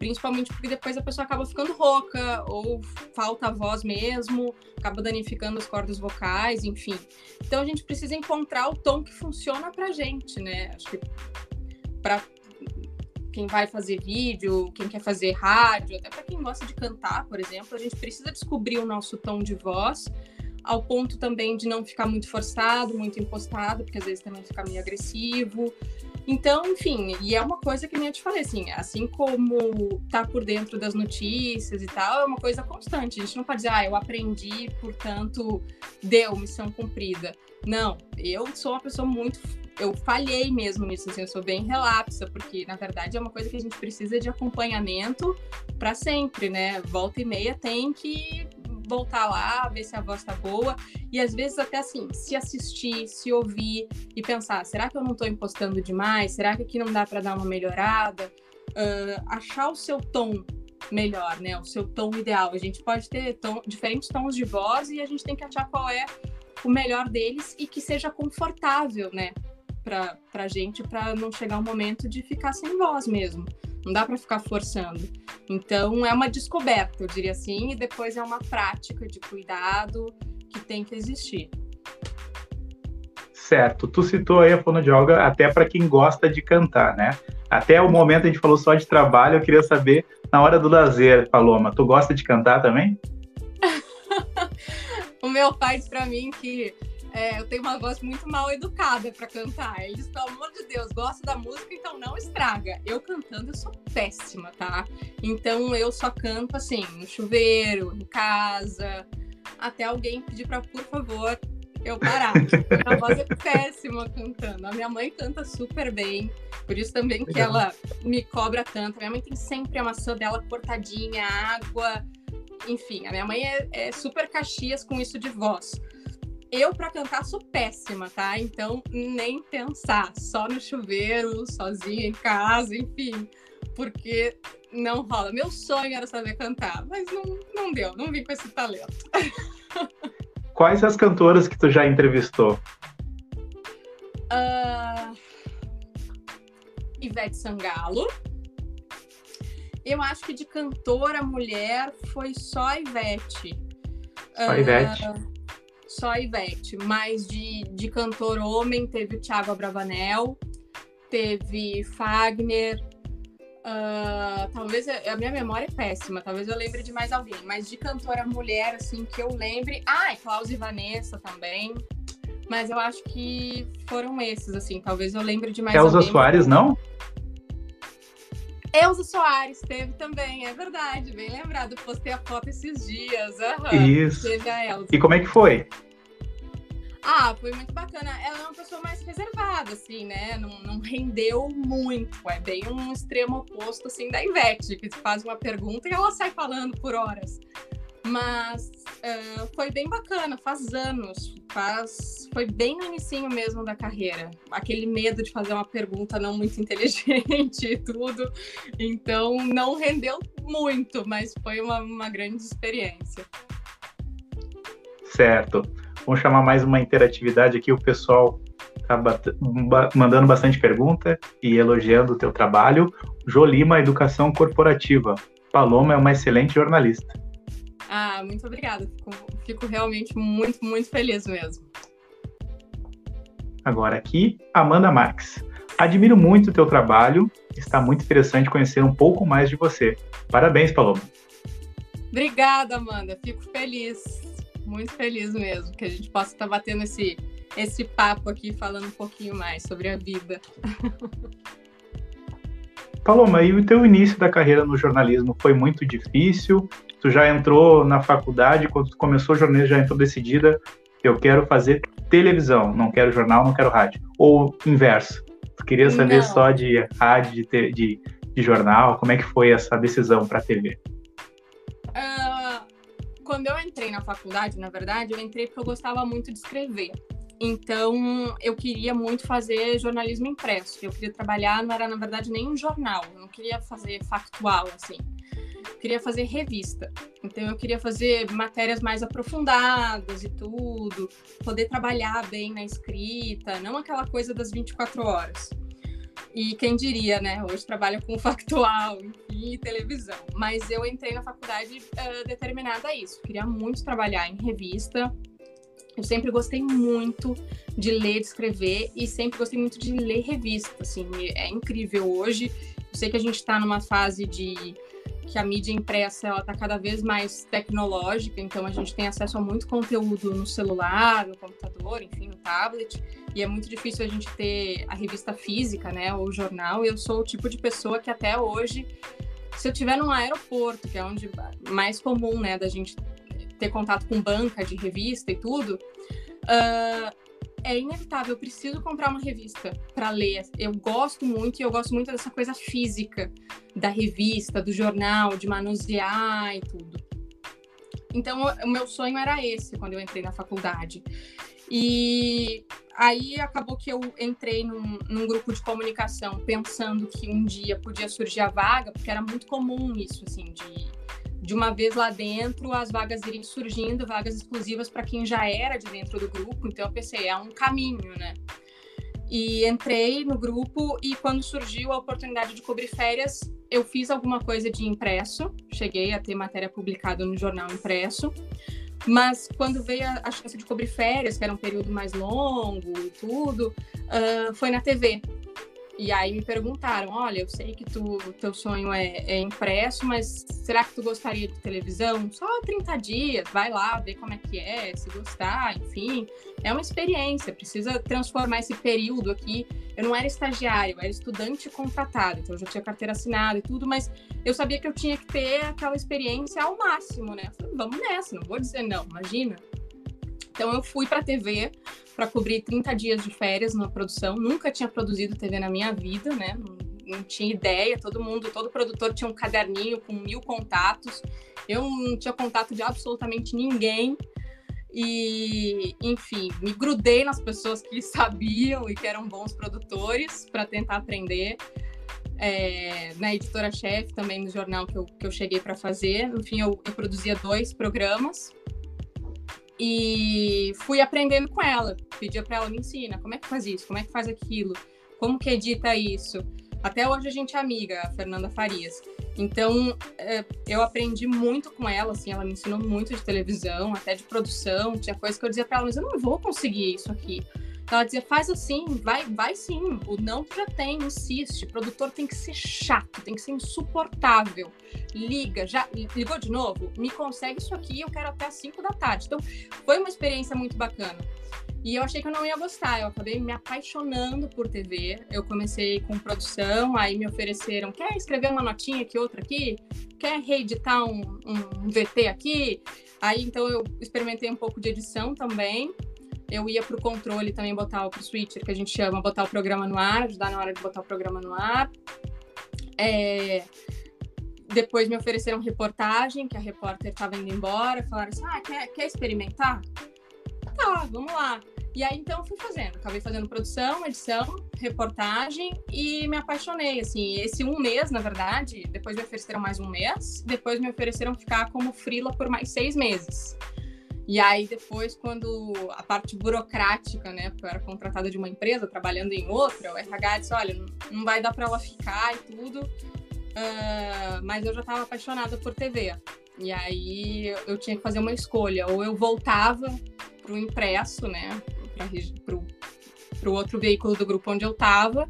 principalmente porque depois a pessoa acaba ficando rouca ou falta a voz mesmo, acaba danificando as cordas vocais, enfim. Então a gente precisa encontrar o tom que funciona pra gente, né? Acho que para quem vai fazer vídeo, quem quer fazer rádio, até para quem gosta de cantar, por exemplo, a gente precisa descobrir o nosso tom de voz ao ponto também de não ficar muito forçado, muito impostado, porque às vezes também fica meio agressivo. Então, enfim, e é uma coisa que nem eu te falei, assim, assim como tá por dentro das notícias e tal, é uma coisa constante. A gente não pode dizer, ah, eu aprendi, portanto, deu, missão cumprida. Não, eu sou uma pessoa muito. Eu falhei mesmo nisso, assim, eu sou bem relapsa, porque na verdade é uma coisa que a gente precisa de acompanhamento para sempre, né? Volta e meia tem que voltar lá, ver se a voz tá boa. E às vezes até assim, se assistir, se ouvir e pensar, será que eu não tô impostando demais? Será que aqui não dá para dar uma melhorada? Uh, achar o seu tom melhor, né? O seu tom ideal. A gente pode ter tom, diferentes tons de voz e a gente tem que achar qual é o melhor deles e que seja confortável, né? Pra, pra gente, para não chegar um momento de ficar sem voz mesmo. Não dá para ficar forçando. Então, é uma descoberta, eu diria assim, e depois é uma prática de cuidado que tem que existir. Certo. Tu citou aí a fonoaudióloga até para quem gosta de cantar, né? Até o momento a gente falou só de trabalho, eu queria saber, na hora do lazer, Paloma, tu gosta de cantar também? o meu pai diz para mim que é, eu tenho uma voz muito mal educada para cantar. Ele diz, pelo amor de Deus, gosta da música, então não estraga. Eu cantando, eu sou péssima, tá? Então eu só canto assim, no chuveiro, em casa, até alguém pedir para, por favor, eu parar. a voz é péssima cantando. A minha mãe canta super bem, por isso também que ela me cobra tanto. Minha mãe tem sempre a maçã dela cortadinha, água, enfim. A minha mãe é, é super caxias com isso de voz. Eu, para cantar, sou péssima, tá? Então, nem pensar. Só no chuveiro, sozinha em casa, enfim. Porque não rola. Meu sonho era saber cantar, mas não, não deu. Não vim com esse talento. Quais as cantoras que tu já entrevistou? Uh... Ivete Sangalo. Eu acho que de cantora mulher foi só a Ivete. Só a Ivete. Uh, só a Ivete. Mas de, de cantor homem teve o Thiago Abravanel, teve Fagner. Uh, talvez a minha memória é péssima, talvez eu lembre de mais alguém, mas de cantora mulher, assim, que eu lembre. Ah, e Klaus e Vanessa também. Mas eu acho que foram esses, assim, talvez eu lembre de mais Elza alguém. Soares, não? Elza Soares teve também, é verdade, bem lembrado. Postei a foto esses dias. Uhum, Isso. Teve a Elza. E como é que foi? Ah, foi muito bacana. Ela é uma pessoa mais reservada, assim, né? Não, não rendeu muito. É bem um extremo oposto, assim, da Ivete, que faz uma pergunta e ela sai falando por horas. Mas uh, foi bem bacana, faz anos, faz, foi bem no início mesmo da carreira. Aquele medo de fazer uma pergunta não muito inteligente e tudo. Então não rendeu muito, mas foi uma, uma grande experiência. Certo. Vamos chamar mais uma interatividade aqui. O pessoal está mandando bastante pergunta e elogiando o teu trabalho. Jolima, Educação Corporativa. Paloma é uma excelente jornalista. Ah, muito obrigada. Fico, fico realmente muito, muito feliz mesmo. Agora aqui, Amanda Marques. Admiro muito o teu trabalho. Está muito interessante conhecer um pouco mais de você. Parabéns, Paloma. Obrigada, Amanda. Fico feliz, muito feliz mesmo, que a gente possa estar batendo esse, esse papo aqui, falando um pouquinho mais sobre a vida. Paloma, e o teu início da carreira no jornalismo foi muito difícil? Tu já entrou na faculdade, quando tu começou o jornalismo, já entrou decidida, eu quero fazer televisão, não quero jornal, não quero rádio. Ou inverso, tu queria saber não. só de rádio, de, de, de, jornal, como é que foi essa decisão para a TV? Uh, quando eu entrei na faculdade, na verdade, eu entrei porque eu gostava muito de escrever. Então, eu queria muito fazer jornalismo impresso. Eu queria trabalhar, não era, na verdade, nem um jornal. Eu não queria fazer factual, assim queria fazer revista. Então eu queria fazer matérias mais aprofundadas e tudo, poder trabalhar bem na escrita, não aquela coisa das 24 horas. E quem diria, né? Hoje trabalho com factual, enfim, televisão. Mas eu entrei na faculdade uh, determinada a isso. Queria muito trabalhar em revista. Eu sempre gostei muito de ler, de escrever e sempre gostei muito de ler revista. Assim, é incrível hoje. Eu sei que a gente está numa fase de que a mídia impressa ela está cada vez mais tecnológica, então a gente tem acesso a muito conteúdo no celular, no computador, enfim, no tablet, e é muito difícil a gente ter a revista física, né, ou o jornal. Eu sou o tipo de pessoa que até hoje, se eu estiver num aeroporto, que é onde mais comum, né, da gente ter contato com banca de revista e tudo, uh, é inevitável, eu preciso comprar uma revista para ler. Eu gosto muito e eu gosto muito dessa coisa física da revista, do jornal, de manusear e tudo. Então, o meu sonho era esse quando eu entrei na faculdade. E aí acabou que eu entrei num, num, grupo de comunicação pensando que um dia podia surgir a vaga, porque era muito comum isso, assim, de, de uma vez lá dentro as vagas irem surgindo, vagas exclusivas para quem já era de dentro do grupo. Então eu pensei, é um caminho, né? E entrei no grupo e quando surgiu a oportunidade de cobrir férias, eu fiz alguma coisa de impresso, cheguei a ter matéria publicada no jornal impresso. Mas quando veio a, a chance de cobrir férias, que era um período mais longo e tudo, uh, foi na TV. E aí me perguntaram, olha, eu sei que tu, teu sonho é, é, impresso, mas será que tu gostaria de televisão? Só 30 dias, vai lá, ver como é que é, se gostar, enfim. É uma experiência, precisa transformar esse período aqui. Eu não era estagiário, eu era estudante contratado, então eu já tinha carteira assinada e tudo, mas eu sabia que eu tinha que ter aquela experiência ao máximo, né? Falei, vamos nessa, não vou dizer não, imagina. Então eu fui para a TV para cobrir 30 dias de férias na produção. Nunca tinha produzido TV na minha vida, né? Não, tinha ideia. Todo mundo, todo produtor tinha um caderninho com mil contatos. Eu não tinha contato de absolutamente ninguém. E, enfim, me grudei nas pessoas que sabiam e que eram bons produtores para tentar aprender. É, na editora-chefe também no jornal que eu, que eu cheguei para fazer. Enfim, eu, eu produzia dois programas e fui aprendendo com ela. Pedia para ela me ensina, como é que faz isso, como é que faz aquilo, como que edita isso. Até hoje a gente é amiga, a Fernanda Farias. Então, é, eu aprendi muito com ela, assim, ela me ensinou muito de televisão, até de produção. Tinha coisas que eu dizia para ela, mas eu não vou conseguir isso aqui. Ela dizia, faz assim, vai, vai sim. O não já tem, insiste. O produtor tem que ser chato, tem que ser insuportável. Liga, já ligou de novo? Me consegue isso aqui, eu quero até as 5 da tarde. Então, foi uma experiência muito bacana. E eu achei que eu não ia gostar, eu acabei me apaixonando por TV. Eu comecei com produção, aí me ofereceram: quer escrever uma notinha aqui, outra aqui? Quer reeditar um, um VT aqui? Aí então eu experimentei um pouco de edição também eu ia para o controle também botar o switcher, que a gente chama, botar o programa no ar, ajudar na hora de botar o programa no ar. É... Depois me ofereceram reportagem, que a repórter estava indo embora, falaram assim, ah, quer, quer experimentar? Tá, vamos lá. E aí, então, fui fazendo. Acabei fazendo produção, edição, reportagem e me apaixonei, assim. Esse um mês, na verdade, depois me ofereceram mais um mês. Depois me ofereceram ficar como frila por mais seis meses. E aí depois, quando a parte burocrática, né, porque eu era contratada de uma empresa, trabalhando em outra, o RH disse, olha, não vai dar para ela ficar e tudo, uh, mas eu já estava apaixonada por TV. E aí eu tinha que fazer uma escolha, ou eu voltava para o impresso, né, para o outro veículo do grupo onde eu estava,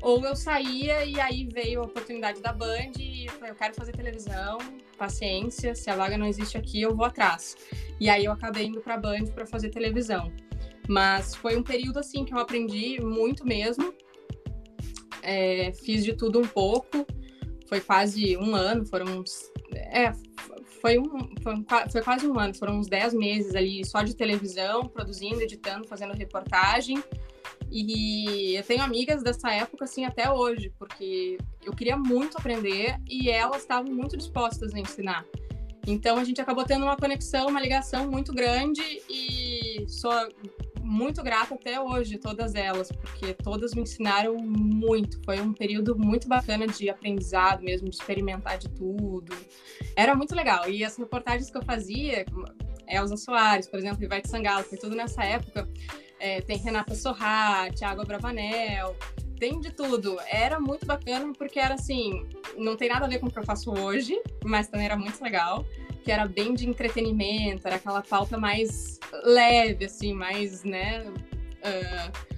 ou eu saía e aí veio a oportunidade da Band e eu falei, eu quero fazer televisão, paciência, se a vaga não existe aqui, eu vou atrás. E aí eu acabei indo para a Band para fazer televisão. Mas foi um período assim que eu aprendi muito mesmo. É, fiz de tudo um pouco. Foi quase um ano, foram uns. É, foi, um, foi, um, foi quase um ano, foram uns 10 meses ali só de televisão, produzindo, editando, fazendo reportagem. E eu tenho amigas dessa época, assim, até hoje, porque eu queria muito aprender e elas estavam muito dispostas a ensinar. Então a gente acabou tendo uma conexão, uma ligação muito grande e sou muito grata até hoje, todas elas, porque todas me ensinaram muito. Foi um período muito bacana de aprendizado mesmo, de experimentar de tudo. Era muito legal. E as reportagens que eu fazia, Elza Soares, por exemplo, Ivete Sangalo, foi tudo nessa época é, tem Renata Sorra, Thiago Bravanel, tem de tudo. Era muito bacana porque era assim, não tem nada a ver com o que eu faço hoje, mas também era muito legal, que era bem de entretenimento, era aquela pauta mais leve, assim, mais, né, uh,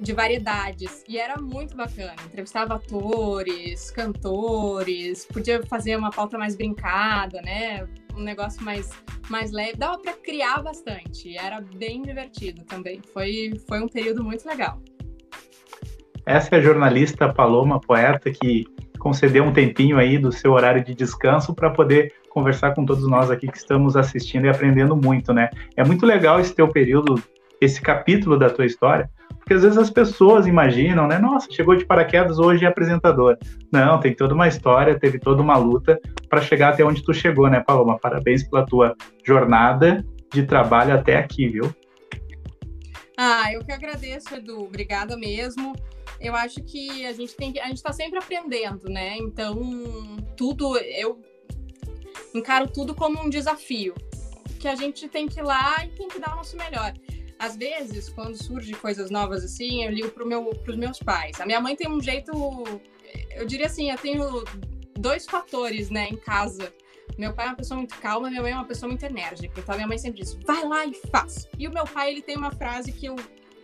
de variedades. E era muito bacana. Entrevistava atores, cantores, podia fazer uma pauta mais brincada, né? Um negócio mais mais leve, dava para criar bastante, era bem divertido também. Foi, foi um período muito legal. Essa é a jornalista Paloma Poeta que concedeu um tempinho aí do seu horário de descanso para poder conversar com todos nós aqui que estamos assistindo e aprendendo muito, né? É muito legal esse teu período, esse capítulo da tua história, porque às vezes as pessoas imaginam, né? Nossa, chegou de paraquedas hoje é apresentador. Não, tem toda uma história, teve toda uma luta para chegar até onde tu chegou, né, Paloma? Parabéns pela tua jornada de trabalho até aqui, viu? Ah, eu que agradeço, Edu. Obrigada mesmo. Eu acho que a gente tem que, a gente está sempre aprendendo, né? Então, tudo eu encaro tudo como um desafio que a gente tem que ir lá e tem que dar o nosso melhor. Às vezes, quando surge coisas novas assim, eu ligo para meu, os meus pais. A minha mãe tem um jeito, eu diria assim, eu tenho dois fatores, né, em casa. Meu pai é uma pessoa muito calma, minha mãe é uma pessoa muito enérgica. Então, minha mãe sempre diz, vai lá e faz. E o meu pai, ele tem uma frase que eu,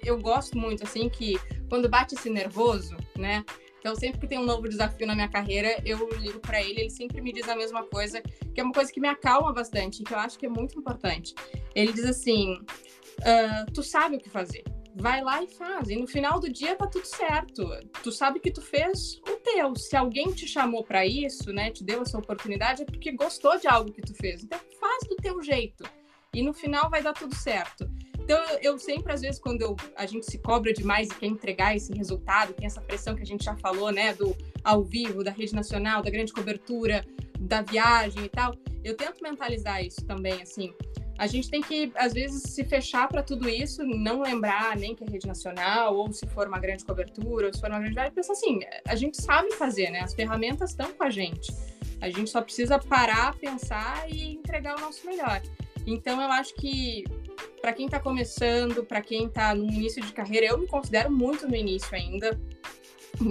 eu gosto muito, assim, que quando bate esse nervoso, né, então, sempre que tem um novo desafio na minha carreira, eu ligo para ele, ele sempre me diz a mesma coisa, que é uma coisa que me acalma bastante, que eu acho que é muito importante. Ele diz assim: uh, tu sabe o que fazer. Vai lá e faz. E no final do dia tá tudo certo. Tu sabe que tu fez o teu. Se alguém te chamou para isso, né, te deu essa oportunidade, é porque gostou de algo que tu fez. Então faz do teu jeito. E no final vai dar tudo certo. Então, eu sempre, às vezes, quando eu, a gente se cobra demais e quer entregar esse resultado, tem essa pressão que a gente já falou, né, do ao vivo, da rede nacional, da grande cobertura, da viagem e tal, eu tento mentalizar isso também, assim. A gente tem que, às vezes, se fechar para tudo isso, não lembrar nem que é rede nacional, ou se for uma grande cobertura, ou se for uma grande pensar assim, a gente sabe fazer, né? As ferramentas estão com a gente. A gente só precisa parar, pensar e entregar o nosso melhor. Então, eu acho que para quem está começando, para quem está no início de carreira, eu me considero muito no início ainda.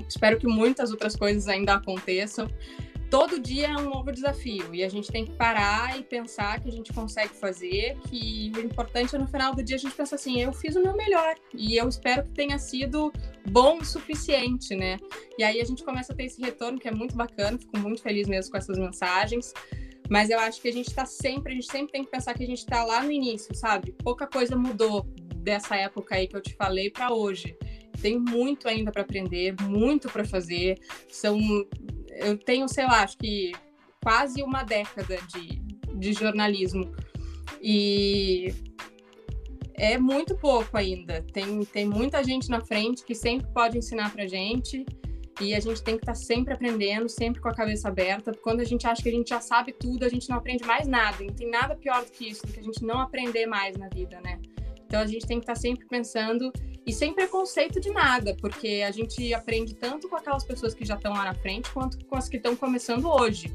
Espero que muitas outras coisas ainda aconteçam. Todo dia é um novo desafio e a gente tem que parar e pensar que a gente consegue fazer, que o importante é no final do dia a gente pensar assim, eu fiz o meu melhor e eu espero que tenha sido bom o suficiente, né? E aí a gente começa a ter esse retorno que é muito bacana, fico muito feliz mesmo com essas mensagens. Mas eu acho que a gente está sempre, a gente sempre tem que pensar que a gente está lá no início, sabe? Pouca coisa mudou dessa época aí que eu te falei para hoje. Tem muito ainda para aprender, muito para fazer. São, eu tenho, sei lá, acho que quase uma década de, de jornalismo e é muito pouco ainda. Tem, tem muita gente na frente que sempre pode ensinar para gente. E a gente tem que estar tá sempre aprendendo, sempre com a cabeça aberta. Quando a gente acha que a gente já sabe tudo, a gente não aprende mais nada. Não tem nada pior do que isso, do que a gente não aprender mais na vida, né? Então a gente tem que estar tá sempre pensando e sem preconceito de nada, porque a gente aprende tanto com aquelas pessoas que já estão lá na frente quanto com as que estão começando hoje.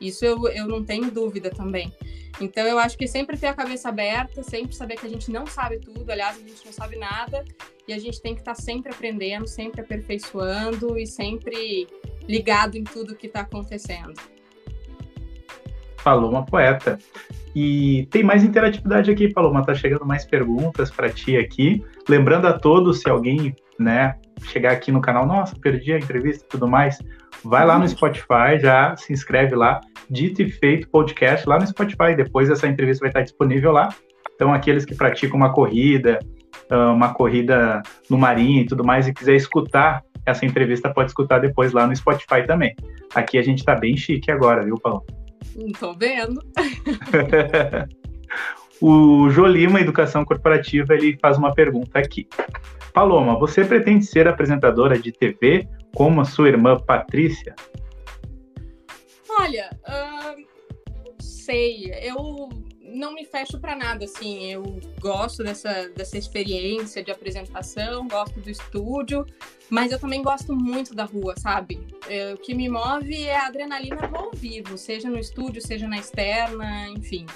Isso eu, eu não tenho dúvida também. Então eu acho que sempre ter a cabeça aberta, sempre saber que a gente não sabe tudo, aliás, a gente não sabe nada, e a gente tem que estar tá sempre aprendendo, sempre aperfeiçoando e sempre ligado em tudo que está acontecendo. Falou uma poeta. E tem mais interatividade aqui, Paloma. Tá chegando mais perguntas para ti aqui. Lembrando a todos, se alguém, né, chegar aqui no canal, nossa, perdi a entrevista e tudo mais, vai lá no Spotify, já se inscreve lá, Dito e Feito Podcast lá no Spotify. Depois essa entrevista vai estar disponível lá. Então, aqueles que praticam uma corrida, uma corrida no marinho e tudo mais, e quiser escutar essa entrevista, pode escutar depois lá no Spotify também. Aqui a gente tá bem chique agora, viu, Paulo? Não tô vendo. o Jolima, Educação Corporativa, ele faz uma pergunta aqui. Paloma, você pretende ser apresentadora de TV como a sua irmã Patrícia? Olha, uh, sei. Eu não me fecho para nada, assim. Eu gosto dessa, dessa experiência de apresentação, gosto do estúdio, mas eu também gosto muito da rua, sabe? É, o que me move é a adrenalina ao vivo, seja no estúdio, seja na externa, enfim.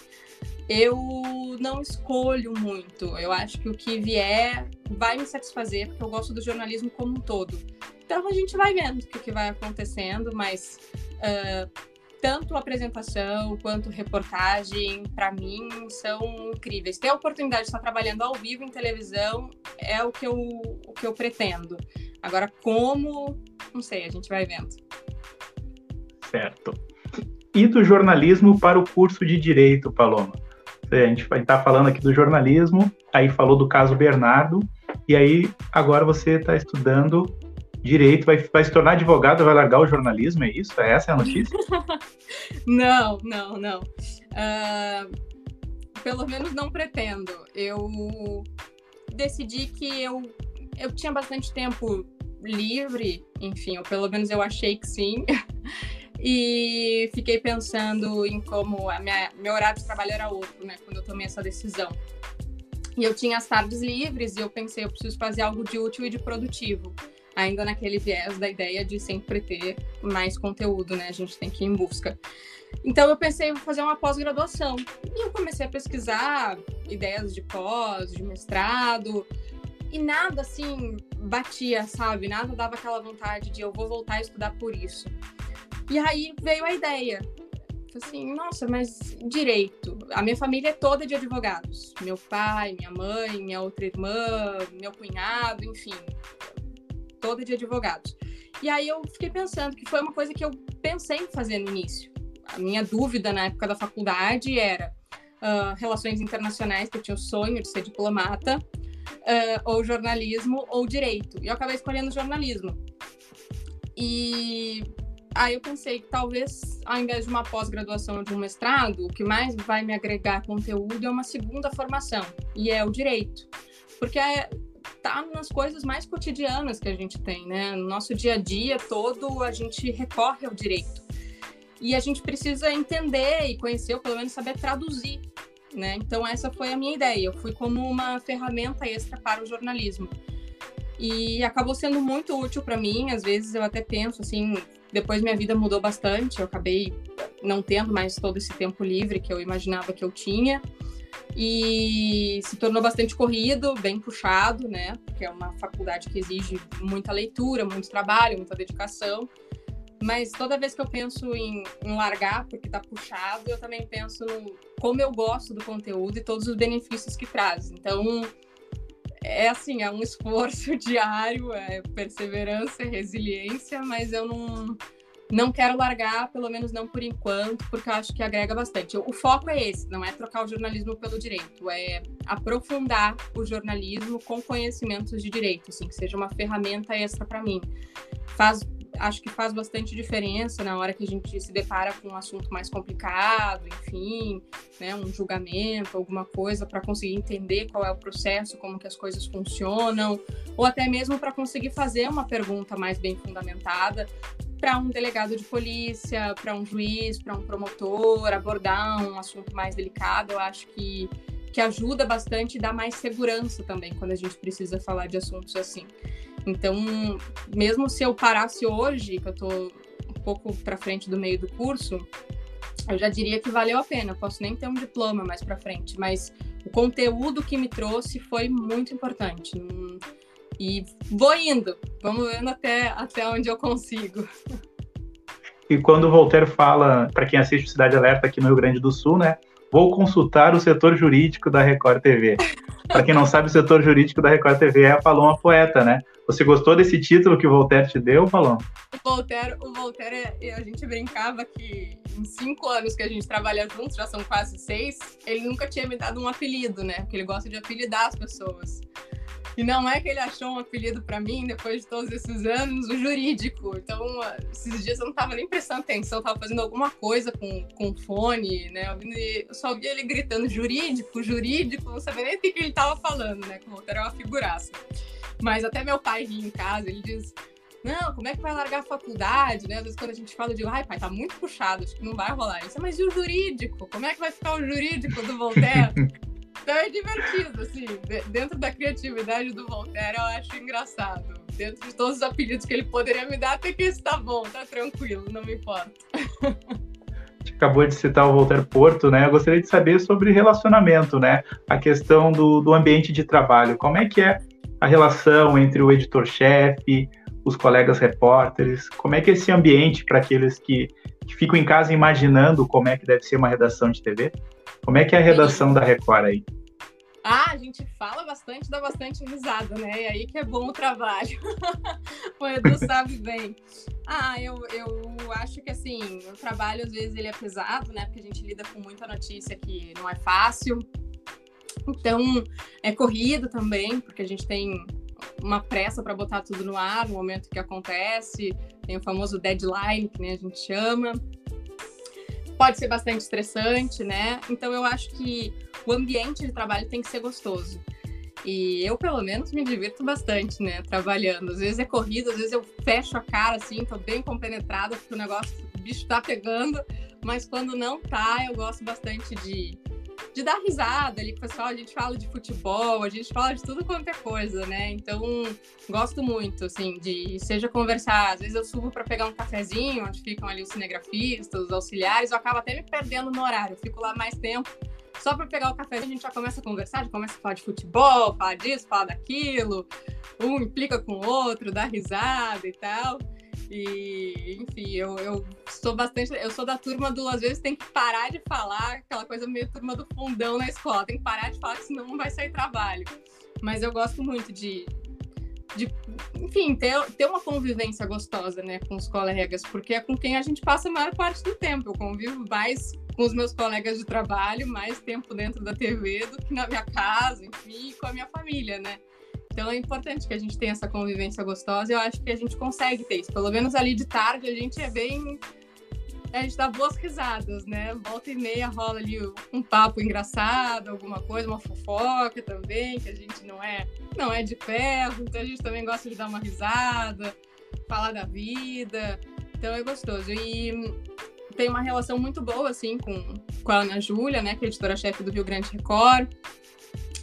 Eu não escolho muito. Eu acho que o que vier vai me satisfazer, porque eu gosto do jornalismo como um todo. Então a gente vai vendo o que, vai acontecendo, mas uh, tanto apresentação quanto reportagem, para mim, são incríveis. Ter a oportunidade de estar trabalhando ao vivo em televisão é o que eu, o que eu pretendo. Agora, como, não sei, a gente vai vendo. Certo. E do jornalismo para o curso de Direito, Paloma? A gente está falando aqui do jornalismo, aí falou do caso Bernardo, e aí agora você está estudando direito, vai, vai se tornar advogado, vai largar o jornalismo, é isso? É essa a notícia? não, não, não. Uh, pelo menos não pretendo. Eu decidi que eu, eu tinha bastante tempo livre, enfim, ou pelo menos eu achei que sim. E fiquei pensando em como minha, meu horário de trabalho era outro, né? Quando eu tomei essa decisão. E eu tinha as tardes livres e eu pensei, eu preciso fazer algo de útil e de produtivo. Ainda naquele viés da ideia de sempre ter mais conteúdo, né? A gente tem que ir em busca. Então eu pensei em fazer uma pós-graduação. E eu comecei a pesquisar ideias de pós, de mestrado, e nada assim batia, sabe? Nada dava aquela vontade de eu vou voltar a estudar por isso. E aí veio a ideia. Assim, nossa, mas direito. A minha família é toda de advogados. Meu pai, minha mãe, minha outra irmã, meu cunhado, enfim, toda de advogados. E aí eu fiquei pensando que foi uma coisa que eu pensei em fazer no início. A minha dúvida na época da faculdade era uh, relações internacionais, que eu tinha o sonho de ser diplomata, uh, ou jornalismo ou direito. E eu acabei escolhendo jornalismo. E aí eu pensei que talvez, ao invés de uma pós-graduação de um mestrado, o que mais vai me agregar conteúdo é uma segunda formação, e é o direito. Porque é, tá nas coisas mais cotidianas que a gente tem, né? No nosso dia a dia todo, a gente recorre ao direito. E a gente precisa entender e conhecer, ou pelo menos saber traduzir né? Então essa foi a minha ideia. Eu fui como uma ferramenta extra para o jornalismo. E acabou sendo muito útil para mim. Às vezes eu até penso assim, depois minha vida mudou bastante. Eu acabei não tendo mais todo esse tempo livre que eu imaginava que eu tinha. E se tornou bastante corrido, bem puxado, né? Porque é uma faculdade que exige muita leitura, muito trabalho, muita dedicação. Mas toda vez que eu penso em, em, largar porque tá puxado, eu também penso como eu gosto do conteúdo e todos os benefícios que traz. Então, é assim, é um esforço diário, é perseverança, é resiliência, mas eu não não quero largar, pelo menos não por enquanto, porque eu acho que agrega bastante. O foco é esse, não é trocar o jornalismo pelo direito, é aprofundar o jornalismo com conhecimentos de direito, assim, que seja uma ferramenta extra para mim. Faz acho que faz bastante diferença na hora que a gente se depara com um assunto mais complicado, enfim, né, um julgamento, alguma coisa, para conseguir entender qual é o processo, como que as coisas funcionam, ou até mesmo para conseguir fazer uma pergunta mais bem fundamentada para um delegado de polícia, para um juiz, para um promotor, abordar um assunto mais delicado. Eu acho que que ajuda bastante e dá mais segurança também quando a gente precisa falar de assuntos assim. Então, mesmo se eu parasse hoje, que eu estou um pouco para frente do meio do curso, eu já diria que valeu a pena. Eu posso nem ter um diploma mais para frente, mas o conteúdo que me trouxe foi muito importante. E vou indo, vamos vendo até, até onde eu consigo. E quando o Voltaire fala, para quem assiste Cidade Alerta aqui no Rio Grande do Sul, né? Vou consultar o setor jurídico da Record TV. Para quem não sabe, o setor jurídico da Record TV é a Paloma Poeta, né? Você gostou desse título que o Voltaire te deu, Paloma? O Voltaire, o Voltaire, é, a gente brincava que em cinco anos que a gente trabalha juntos, já são quase seis, ele nunca tinha me dado um apelido, né? Porque ele gosta de apelidar as pessoas. E não é que ele achou um apelido para mim, depois de todos esses anos, o jurídico. Então, esses dias eu não tava nem prestando atenção, tava fazendo alguma coisa com, com fone, né? Eu só ouvia ele gritando jurídico, jurídico, não sabia nem o que, que ele tava falando, né? Como era uma figuraça. Mas até meu pai ri em casa, ele diz: não, como é que vai largar a faculdade, né? Às vezes quando a gente fala, eu digo, ai pai, tá muito puxado, acho que não vai rolar isso. Mas e o jurídico? Como é que vai ficar o jurídico do Voltaire? Então é divertido, assim, dentro da criatividade do Voltaire, eu acho engraçado. Dentro de todos os apelidos que ele poderia me dar, até que esse tá bom, tá tranquilo, não me importa. acabou de citar o Voltaire Porto, né? Eu gostaria de saber sobre relacionamento, né? A questão do, do ambiente de trabalho. Como é que é a relação entre o editor-chefe, os colegas repórteres? Como é que é esse ambiente para aqueles que, que ficam em casa imaginando como é que deve ser uma redação de TV? Como é que é a redação da Record aí? Ah, a gente fala bastante, dá bastante risada, né? E aí que é bom o trabalho. o Edu sabe bem. Ah, eu, eu acho que assim, o trabalho às vezes ele é pesado, né? Porque a gente lida com muita notícia que não é fácil. Então, é corrido também, porque a gente tem uma pressa para botar tudo no ar no momento que acontece. Tem o famoso deadline, que nem a gente chama pode ser bastante estressante, né? Então eu acho que o ambiente de trabalho tem que ser gostoso. E eu, pelo menos, me divirto bastante, né? Trabalhando. Às vezes é corrido, às vezes eu fecho a cara, assim, tô bem compenetrada, porque o negócio bicho tá pegando, mas quando não tá, eu gosto bastante de, de dar risada ali pessoal. A gente fala de futebol, a gente fala de tudo quanto é coisa, né? Então, gosto muito, assim, de seja conversar. Às vezes eu subo para pegar um cafezinho, onde ficam ali os cinegrafistas, os auxiliares, eu acabo até me perdendo no horário, eu fico lá mais tempo. Só para pegar o café, a gente já começa a conversar, já começa a falar de futebol, falar disso, falar daquilo. Um implica com o outro, dá risada e tal. E, enfim, eu, eu sou bastante. Eu sou da turma do. Às vezes tem que parar de falar, aquela coisa meio turma do fundão na escola. Tem que parar de falar, senão não vai sair trabalho. Mas eu gosto muito de. de enfim, ter, ter uma convivência gostosa, né, com os colegas, porque é com quem a gente passa a maior parte do tempo. Eu convivo mais com os meus colegas de trabalho, mais tempo dentro da TV do que na minha casa, enfim, com a minha família, né? Então é importante que a gente tenha essa convivência gostosa eu acho que a gente consegue ter isso. Pelo menos ali de tarde a gente é bem. A gente dá boas risadas, né? Volta e meia rola ali um papo engraçado, alguma coisa, uma fofoca também, que a gente não é, não é de ferro, então a gente também gosta de dar uma risada, falar da vida. Então é gostoso. E tem uma relação muito boa, assim, com, com a Ana Júlia, né? Que é editora-chefe do Rio Grande Record.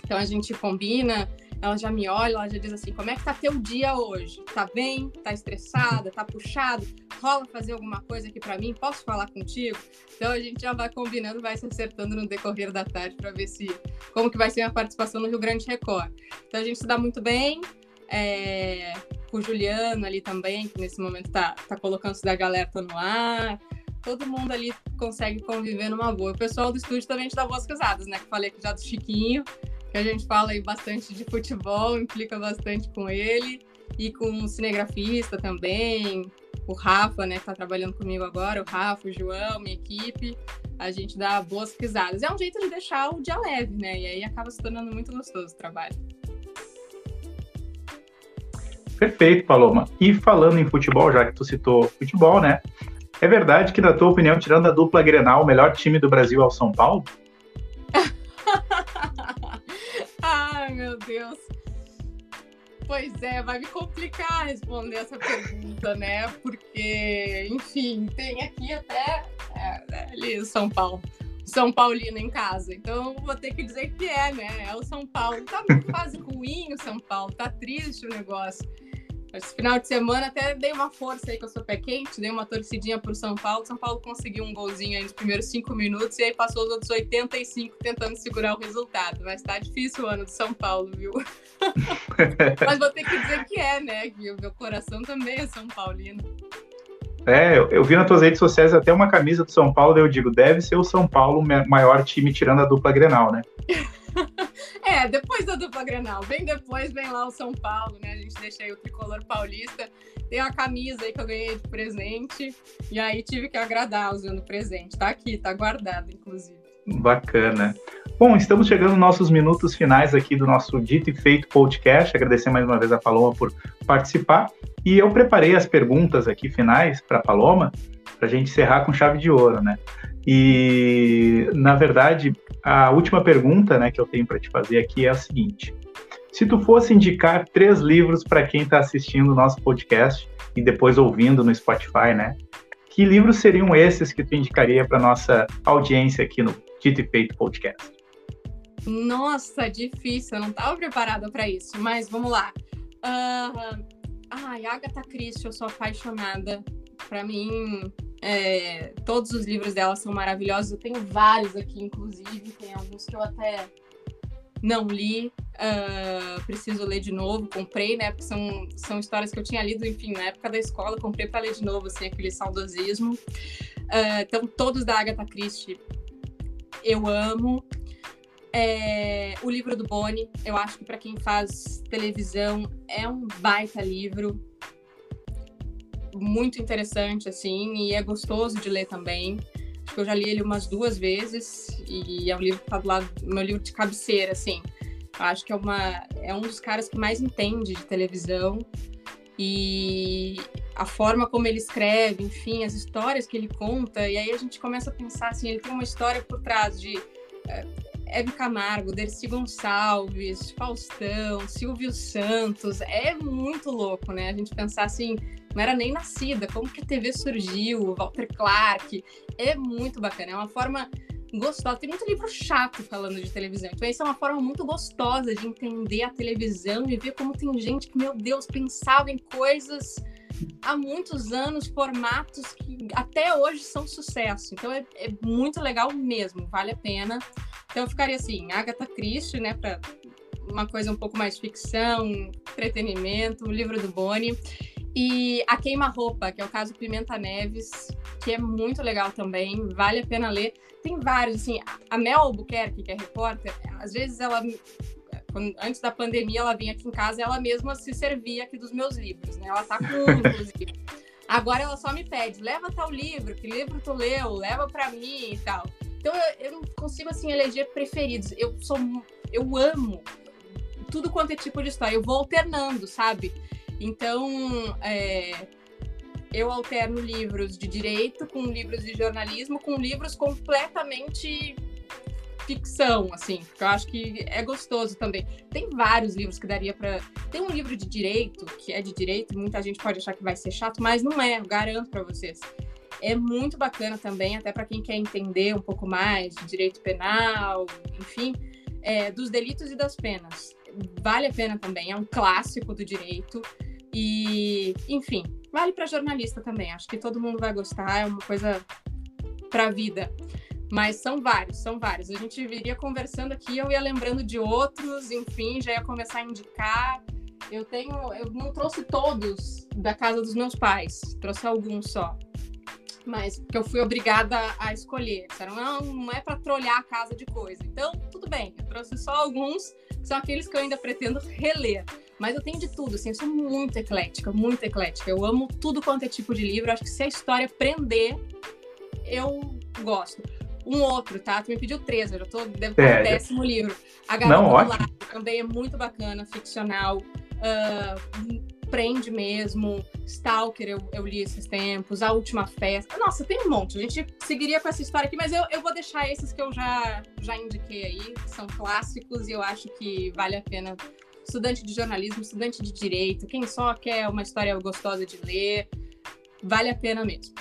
Então a gente combina ela já me olha, ela já diz assim: como é que tá teu dia hoje? Tá bem? Tá estressada? Tá puxado? Rola fazer alguma coisa aqui para mim? Posso falar contigo? Então a gente já vai combinando, vai se acertando no decorrer da tarde para ver se como que vai ser a participação no Rio Grande Record. Então a gente se dá muito bem. É, com o Juliano ali também, que nesse momento tá, tá colocando Cidade Alerta no ar. Todo mundo ali consegue conviver numa boa. O pessoal do estúdio também te dá boas risadas, né? Que falei que já do Chiquinho que a gente fala aí bastante de futebol, implica bastante com ele e com o cinegrafista também, o Rafa, né, que tá trabalhando comigo agora, o Rafa, o João, minha equipe, a gente dá boas pisadas. É um jeito de deixar o dia leve, né? E aí acaba se tornando muito gostoso o trabalho. Perfeito, Paloma. E falando em futebol, já que tu citou futebol, né? É verdade que, na tua opinião, tirando a dupla Grenal, o melhor time do Brasil é o São Paulo? Meu Deus. Pois é, vai me complicar responder essa pergunta, né? Porque, enfim, tem aqui até é, é ali São Paulo. São Paulino em casa. Então vou ter que dizer que é, né? É o São Paulo. Tá numa fase ruim o São Paulo, tá triste o negócio. Esse final de semana até dei uma força aí que eu sou pé quente, dei uma torcidinha pro São Paulo. São Paulo conseguiu um golzinho aí nos primeiros cinco minutos e aí passou os outros 85 tentando segurar o resultado. Mas tá difícil o ano do São Paulo, viu? Mas vou ter que dizer que é, né? Que o meu coração também é São Paulino. É, eu, eu vi nas tuas redes sociais até uma camisa do São Paulo, eu digo, deve ser o São Paulo o maior time tirando a dupla Grenal, né? é, depois da dupla Grenal, bem depois vem lá o São Paulo, né? A gente deixa aí o tricolor paulista. Tem uma camisa aí que eu ganhei de presente, e aí tive que agradar usando presente. Tá aqui, tá guardado, inclusive. Bacana. Bom, estamos chegando nos nossos minutos finais aqui do nosso Dito e Feito podcast. Agradecer mais uma vez a Paloma por participar. E eu preparei as perguntas aqui finais para a Paloma, para a gente encerrar com chave de ouro, né? E, na verdade, a última pergunta né, que eu tenho para te fazer aqui é a seguinte: se tu fosse indicar três livros para quem está assistindo o nosso podcast e depois ouvindo no Spotify, né? Que livros seriam esses que tu indicaria para nossa audiência aqui no Dito e Feito Podcast? Nossa, difícil, eu não estava preparada para isso, mas vamos lá. Uh, ai, Agatha Christie, eu sou apaixonada. Para mim, é, todos os livros dela são maravilhosos. Eu tenho vários aqui, inclusive. Tem alguns que eu até não li. Uh, preciso ler de novo. Comprei, né? Porque são, são histórias que eu tinha lido, enfim, na época da escola. Comprei para ler de novo, assim, aquele saudosismo. Uh, então, todos da Agatha Christie eu amo. É, o livro do Boni, eu acho que para quem faz televisão é um baita livro muito interessante, assim, e é gostoso de ler também. Acho que eu já li ele umas duas vezes e é um livro que tá do lado do meu livro de cabeceira, assim. Acho que é, uma, é um dos caras que mais entende de televisão e a forma como ele escreve, enfim, as histórias que ele conta, e aí a gente começa a pensar assim, ele tem uma história por trás de é, Hebe Camargo, Dercy Gonçalves, Faustão, Silvio Santos. É muito louco, né? A gente pensar assim, não era nem nascida, como que a TV surgiu, Walter Clark. É muito bacana, é uma forma gostosa. Tem muito livro chato falando de televisão. Então, essa é uma forma muito gostosa de entender a televisão e ver como tem gente que, meu Deus, pensava em coisas há muitos anos, formatos que até hoje são sucesso. Então, é, é muito legal mesmo, vale a pena. Então, eu ficaria assim, Agatha Christie, né, para uma coisa um pouco mais ficção, entretenimento, o livro do Boni. E A Queima-Roupa, que é o caso Pimenta Neves, que é muito legal também, vale a pena ler. Tem vários, assim, a Mel Albuquerque, que é repórter, às vezes ela, antes da pandemia, ela vinha aqui em casa e ela mesma se servia aqui dos meus livros, né? Ela tá com um, inclusive. Agora ela só me pede, leva tal livro, que livro tu leu, leva para mim e tal. Então eu, eu não consigo, assim, eleger preferidos. Eu sou, eu amo tudo quanto é tipo de história. Eu vou alternando, sabe? Então, é, eu alterno livros de direito com livros de jornalismo, com livros completamente ficção, assim, porque eu acho que é gostoso também. Tem vários livros que daria para. Tem um livro de direito, que é de direito, muita gente pode achar que vai ser chato, mas não é, eu garanto para vocês. É muito bacana também, até para quem quer entender um pouco mais de direito penal, enfim, é, dos delitos e das penas. Vale a pena também, é um clássico do direito. E, enfim, vale para jornalista também. Acho que todo mundo vai gostar, é uma coisa para a vida. Mas são vários, são vários. A gente viria conversando aqui, eu ia lembrando de outros, enfim, já ia começar a indicar. Eu tenho, eu não trouxe todos da casa dos meus pais, trouxe alguns só. Mas porque eu fui obrigada a escolher. Disseram, não, não é para trolhar a casa de coisa. Então, tudo bem, eu trouxe só alguns, que são aqueles que eu ainda pretendo reler. Mas eu tenho de tudo, assim, eu sou muito eclética, muito eclética. Eu amo tudo quanto é tipo de livro. Acho que se a história prender, eu gosto. Um outro, tá? Tu me pediu três, eu já tô, estar é, no décimo livro. A Garota Não, do Lado também é muito bacana, ficcional. Uh, prende mesmo. Stalker eu, eu, li esses tempos. A Última Festa. Nossa, tem um monte. A gente seguiria com essa história aqui, mas eu, eu vou deixar esses que eu já, já indiquei aí. São clássicos e eu acho que vale a pena estudante de jornalismo, estudante de direito, quem só quer uma história gostosa de ler, vale a pena mesmo.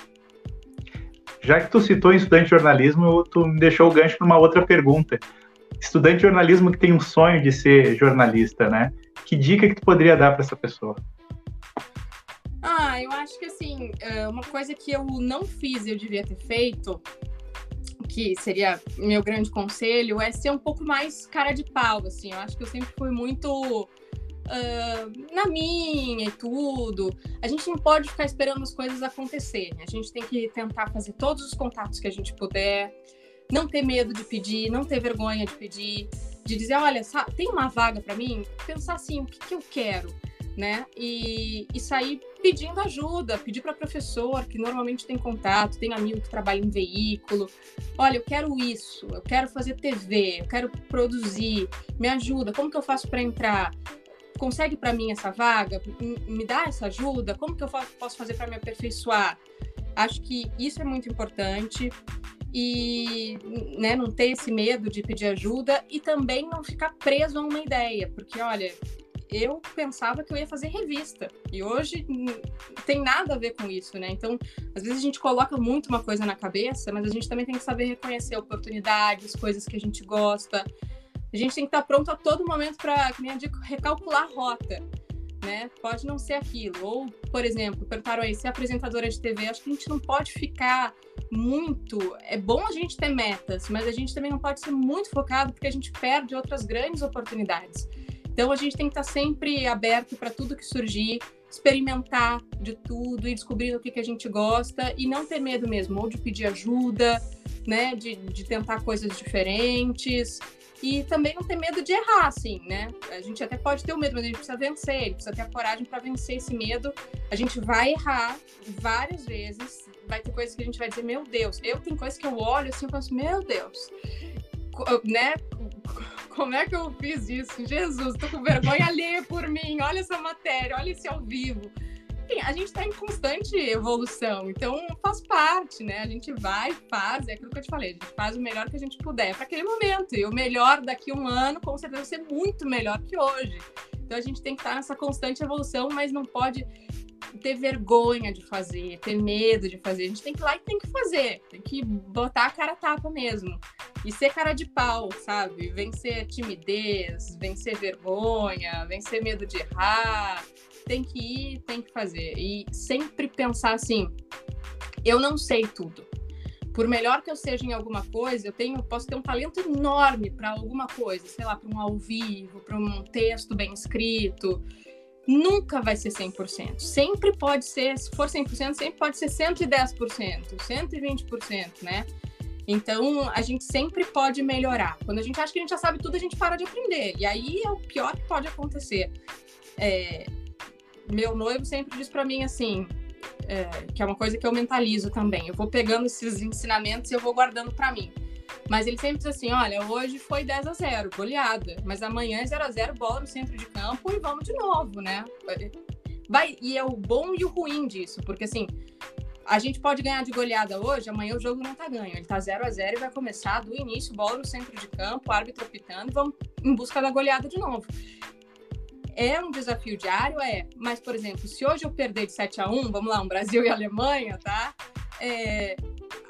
Já que tu citou estudante de jornalismo, tu me deixou o gancho para uma outra pergunta. Estudante de jornalismo que tem um sonho de ser jornalista, né? Que dica que tu poderia dar para essa pessoa? Ah, eu acho que assim, é, uma coisa que eu não fiz e eu devia ter feito que seria meu grande conselho, é ser um pouco mais cara de pau, assim. Eu acho que eu sempre fui muito uh, na minha e tudo. A gente não pode ficar esperando as coisas acontecerem. A gente tem que tentar fazer todos os contatos que a gente puder, não ter medo de pedir, não ter vergonha de pedir, de dizer, olha, tem uma vaga para mim? Pensar assim, o que, que eu quero? Né? E, e sair pedindo ajuda, pedir para professor que normalmente tem contato, tem amigo que trabalha em veículo. Olha, eu quero isso, eu quero fazer TV, eu quero produzir, me ajuda, como que eu faço para entrar? Consegue para mim essa vaga? Me dá essa ajuda? Como que eu posso fazer para me aperfeiçoar? Acho que isso é muito importante e né, não ter esse medo de pedir ajuda e também não ficar preso a uma ideia, porque olha, eu pensava que eu ia fazer revista. E hoje tem nada a ver com isso, né? Então, às vezes a gente coloca muito uma coisa na cabeça, mas a gente também tem que saber reconhecer oportunidades, coisas que a gente gosta. A gente tem que estar pronto a todo momento para, como eu digo, recalcular a rota. Né? Pode não ser aquilo. Ou, por exemplo, perguntaram aí, ser apresentadora de TV, acho que a gente não pode ficar muito. É bom a gente ter metas, mas a gente também não pode ser muito focado porque a gente perde outras grandes oportunidades. Então a gente tem que estar sempre aberto para tudo que surgir, experimentar de tudo e descobrir o que, que a gente gosta e não ter medo mesmo, ou de pedir ajuda, né, de, de tentar coisas diferentes e também não ter medo de errar, assim, né? A gente até pode ter o medo, mas a gente precisa vencer, precisa ter a coragem para vencer esse medo. A gente vai errar várias vezes, vai ter coisas que a gente vai dizer, meu Deus, eu tenho coisas que eu olho assim e penso, meu Deus, né? como é que eu fiz isso? Jesus, tô com vergonha alheia por mim. Olha essa matéria, olha esse ao vivo. enfim, a gente está em constante evolução, então faz parte, né? A gente vai, faz, é aquilo que eu te falei, a gente faz o melhor que a gente puder para aquele momento. E o melhor daqui a um ano, com certeza, vai ser muito melhor que hoje. Então a gente tem que estar nessa constante evolução, mas não pode ter vergonha de fazer, ter medo de fazer. A gente tem que ir lá e tem que fazer, tem que botar a cara tapa mesmo. E ser cara de pau, sabe? Vencer timidez, vencer vergonha, vencer medo de errar. Tem que ir, tem que fazer. E sempre pensar assim: eu não sei tudo. Por melhor que eu seja em alguma coisa, eu tenho, posso ter um talento enorme para alguma coisa, sei lá, para um ao vivo, para um texto bem escrito, nunca vai ser 100%. Sempre pode ser, se for 100%, sempre pode ser 110%, 120%, né? Então, a gente sempre pode melhorar. Quando a gente acha que a gente já sabe tudo, a gente para de aprender. E aí é o pior que pode acontecer. É, meu noivo sempre diz para mim assim, é, que é uma coisa que eu mentalizo também. Eu vou pegando esses ensinamentos e eu vou guardando para mim. Mas ele sempre diz assim: olha, hoje foi 10 a 0 goleada, mas amanhã é 0 a 0 bola no centro de campo e vamos de novo, né? Vai, e é o bom e o ruim disso, porque assim, a gente pode ganhar de goleada hoje, amanhã o jogo não tá ganho. Ele tá 0 a 0 e vai começar do início, bola no centro de campo, árbitro pitando vamos em busca da goleada de novo. É um desafio diário, é. Mas, por exemplo, se hoje eu perder de 7 a 1 vamos lá, um Brasil e Alemanha, tá? É,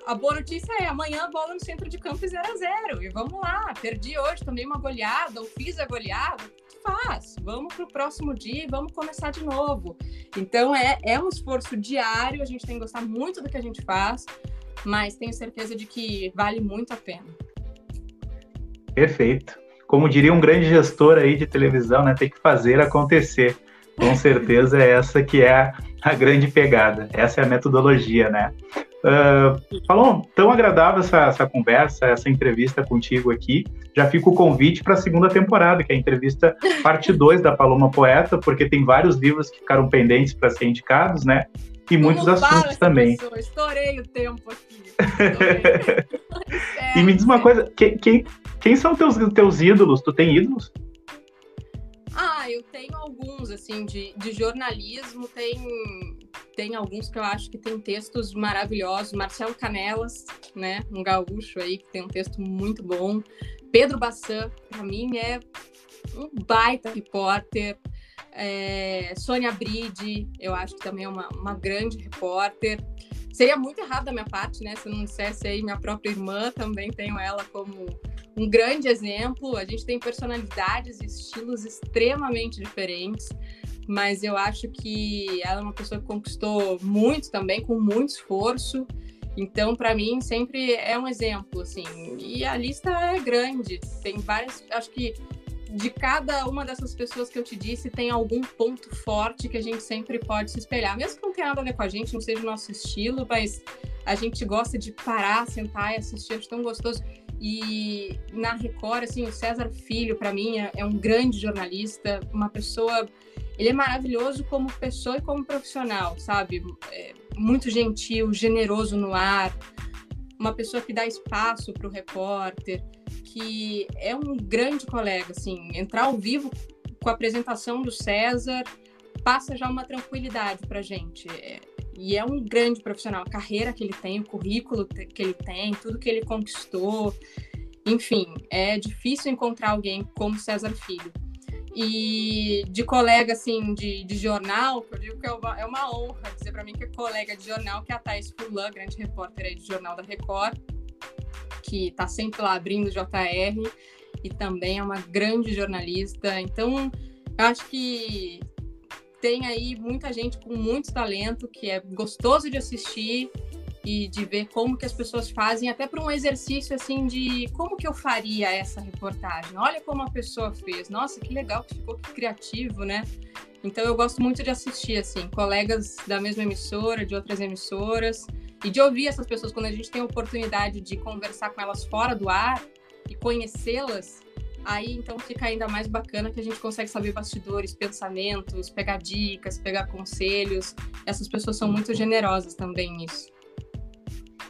a boa notícia é amanhã a bola no centro de campo 0 a 0 E vamos lá, perdi hoje, tomei uma goleada, ou fiz a goleada, faz. Vamos para o próximo dia e vamos começar de novo. Então é, é um esforço diário, a gente tem que gostar muito do que a gente faz, mas tenho certeza de que vale muito a pena. Perfeito. Como diria um grande gestor aí de televisão, né, tem que fazer acontecer. Com certeza é essa que é a grande pegada. Essa é a metodologia, né? Uh, falou, tão agradável essa, essa, conversa, essa entrevista contigo aqui. Já fica o convite para a segunda temporada, que é a entrevista parte 2 da Paloma Poeta, porque tem vários livros que ficaram pendentes para ser indicados, né? E muitos assuntos também. Pessoa, estourei o tempo aqui. e me diz uma coisa, quem, quem, quem são teus, teus ídolos? Tu tem ídolos? Eu tenho alguns, assim, de, de jornalismo, tem, tem alguns que eu acho que tem textos maravilhosos. Marcelo Canelas, né, um gaúcho aí, que tem um texto muito bom. Pedro Bassan, para mim, é um baita repórter. É, Sônia Bride, eu acho que também é uma, uma grande repórter. Seria muito errado da minha parte, né, se eu não dissesse aí minha própria irmã, também tenho ela como um grande exemplo. A gente tem personalidades e estilos extremamente diferentes, mas eu acho que ela é uma pessoa que conquistou muito também, com muito esforço. Então, para mim, sempre é um exemplo, assim. E a lista é grande. Tem várias. Acho que de cada uma dessas pessoas que eu te disse, tem algum ponto forte que a gente sempre pode se espelhar. Mesmo que não tenha nada a ver com a gente, não seja o nosso estilo, mas a gente gosta de parar, sentar e assistir, acho tão gostoso. E na Record, assim, o César Filho, para mim, é, é, um grande jornalista, uma pessoa. Ele é maravilhoso como pessoa e como profissional, sabe? É muito gentil, generoso no ar, uma pessoa que dá espaço para o repórter, que é um grande colega, assim. Entrar ao vivo com a apresentação do César passa já uma tranquilidade para gente. É, e é um grande profissional. A carreira que ele tem, o currículo que ele tem, tudo que ele conquistou. Enfim, é difícil encontrar alguém como César Filho. E de colega, assim, de, de jornal, eu digo que é uma, é uma honra dizer para mim que é colega de jornal, que é a Thais Fulan, grande repórter aí de Jornal da Record, que está sempre lá abrindo JR e também é uma grande jornalista. Então, acho que tem aí muita gente com muito talento que é gostoso de assistir e de ver como que as pessoas fazem, até para um exercício assim de como que eu faria essa reportagem. Olha como a pessoa fez. Nossa, que legal que ficou que criativo, né? Então eu gosto muito de assistir assim, colegas da mesma emissora, de outras emissoras e de ouvir essas pessoas quando a gente tem a oportunidade de conversar com elas fora do ar e conhecê-las Aí então fica ainda mais bacana que a gente consegue saber bastidores, pensamentos, pegar dicas, pegar conselhos. Essas pessoas são muito generosas também nisso.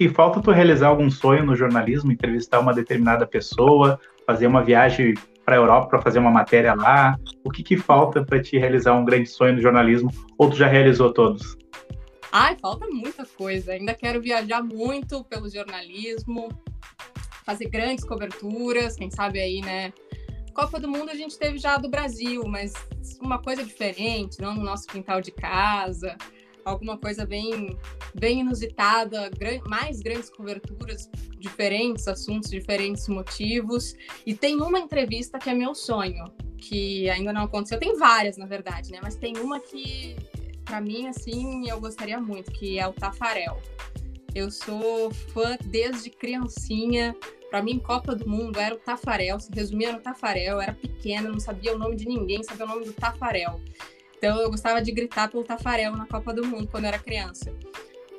E falta tu realizar algum sonho no jornalismo, entrevistar uma determinada pessoa, fazer uma viagem para a Europa para fazer uma matéria lá? O que, que falta para te realizar um grande sonho no jornalismo? Ou tu já realizou todos? Ai, falta muita coisa. Ainda quero viajar muito pelo jornalismo, fazer grandes coberturas, quem sabe aí, né? Copa do Mundo a gente teve já do Brasil, mas uma coisa diferente, não no nosso quintal de casa, alguma coisa bem, bem inusitada, mais grandes coberturas, diferentes assuntos, diferentes motivos. E tem uma entrevista que é meu sonho, que ainda não aconteceu. Tem várias, na verdade, né? Mas tem uma que, para mim, assim, eu gostaria muito, que é o Tafarel. Eu sou fã desde criancinha. Para mim, Copa do Mundo era o Tafarel, se resumia no Tafarel. Eu era pequena, não sabia o nome de ninguém, sabia o nome do Tafarel. Então eu gostava de gritar pelo Tafarel na Copa do Mundo quando eu era criança.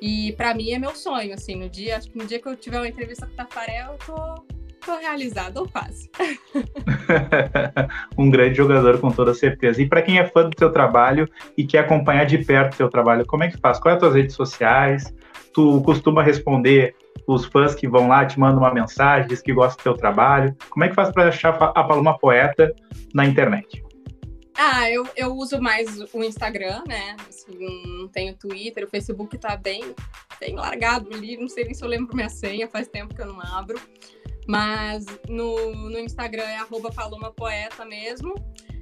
E para mim é meu sonho, assim, no dia, acho que no dia que eu tiver uma entrevista com o Tafarel, eu tô, tô realizada, ou quase. um grande jogador, com toda certeza. E para quem é fã do seu trabalho e quer acompanhar de perto o seu trabalho, como é que faz? Quais são as tuas redes sociais? Tu costuma responder os fãs que vão lá, te mandam uma mensagem, diz que gostam do teu trabalho. Como é que faz para achar a Paloma Poeta na internet? Ah, eu, eu uso mais o Instagram, né? Assim, não tenho Twitter, o Facebook tá bem, bem largado ali, não sei nem se eu lembro minha senha, faz tempo que eu não abro. Mas no, no Instagram é arroba Paloma Poeta mesmo.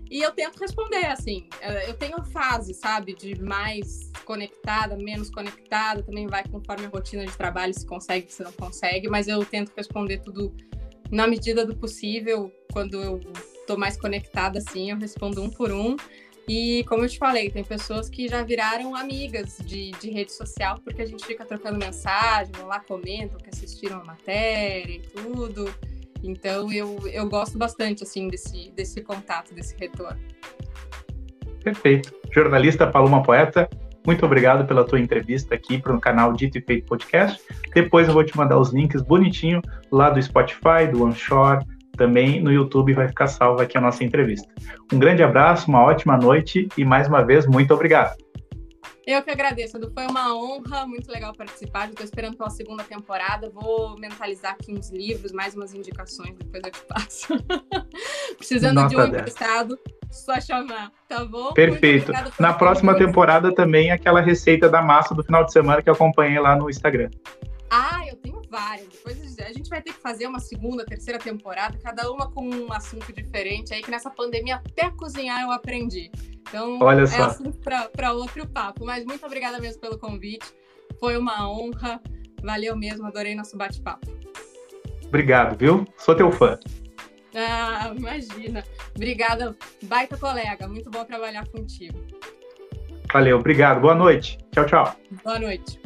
E eu tento responder, assim, eu tenho fase, sabe, de mais conectada, menos conectada, também vai conforme a rotina de trabalho, se consegue, se não consegue, mas eu tento responder tudo na medida do possível, quando eu tô mais conectada assim, eu respondo um por um. E como eu te falei, tem pessoas que já viraram amigas de, de rede social, porque a gente fica trocando mensagem, lá comentam que assistiram a matéria e tudo. Então eu, eu gosto bastante assim desse, desse contato, desse retorno. Perfeito. Jornalista Paloma Poeta, muito obrigado pela tua entrevista aqui para o canal Dito e Feito Podcast. Depois eu vou te mandar os links bonitinho lá do Spotify, do OneShore, também no YouTube vai ficar salva aqui a nossa entrevista. Um grande abraço, uma ótima noite e mais uma vez, muito obrigado. Eu que agradeço, Edu. Foi uma honra, muito legal participar. Estou esperando pela segunda temporada. Vou mentalizar aqui uns livros, mais umas indicações, depois eu te passo. Precisando Nota de um emprestado, só chamar, tá bom? Perfeito. Na próxima temporada também aquela receita da massa do final de semana que eu acompanhei lá no Instagram. Ah, eu tenho várias. Depois a gente vai ter que fazer uma segunda, terceira temporada, cada uma com um assunto diferente. Aí que nessa pandemia até cozinhar eu aprendi. Então Olha é só. assunto para outro papo. Mas muito obrigada mesmo pelo convite. Foi uma honra. Valeu mesmo, adorei nosso bate-papo. Obrigado, viu? Sou teu fã. Ah, imagina. Obrigada, baita colega. Muito bom trabalhar contigo. Valeu, obrigado. Boa noite. Tchau, tchau. Boa noite.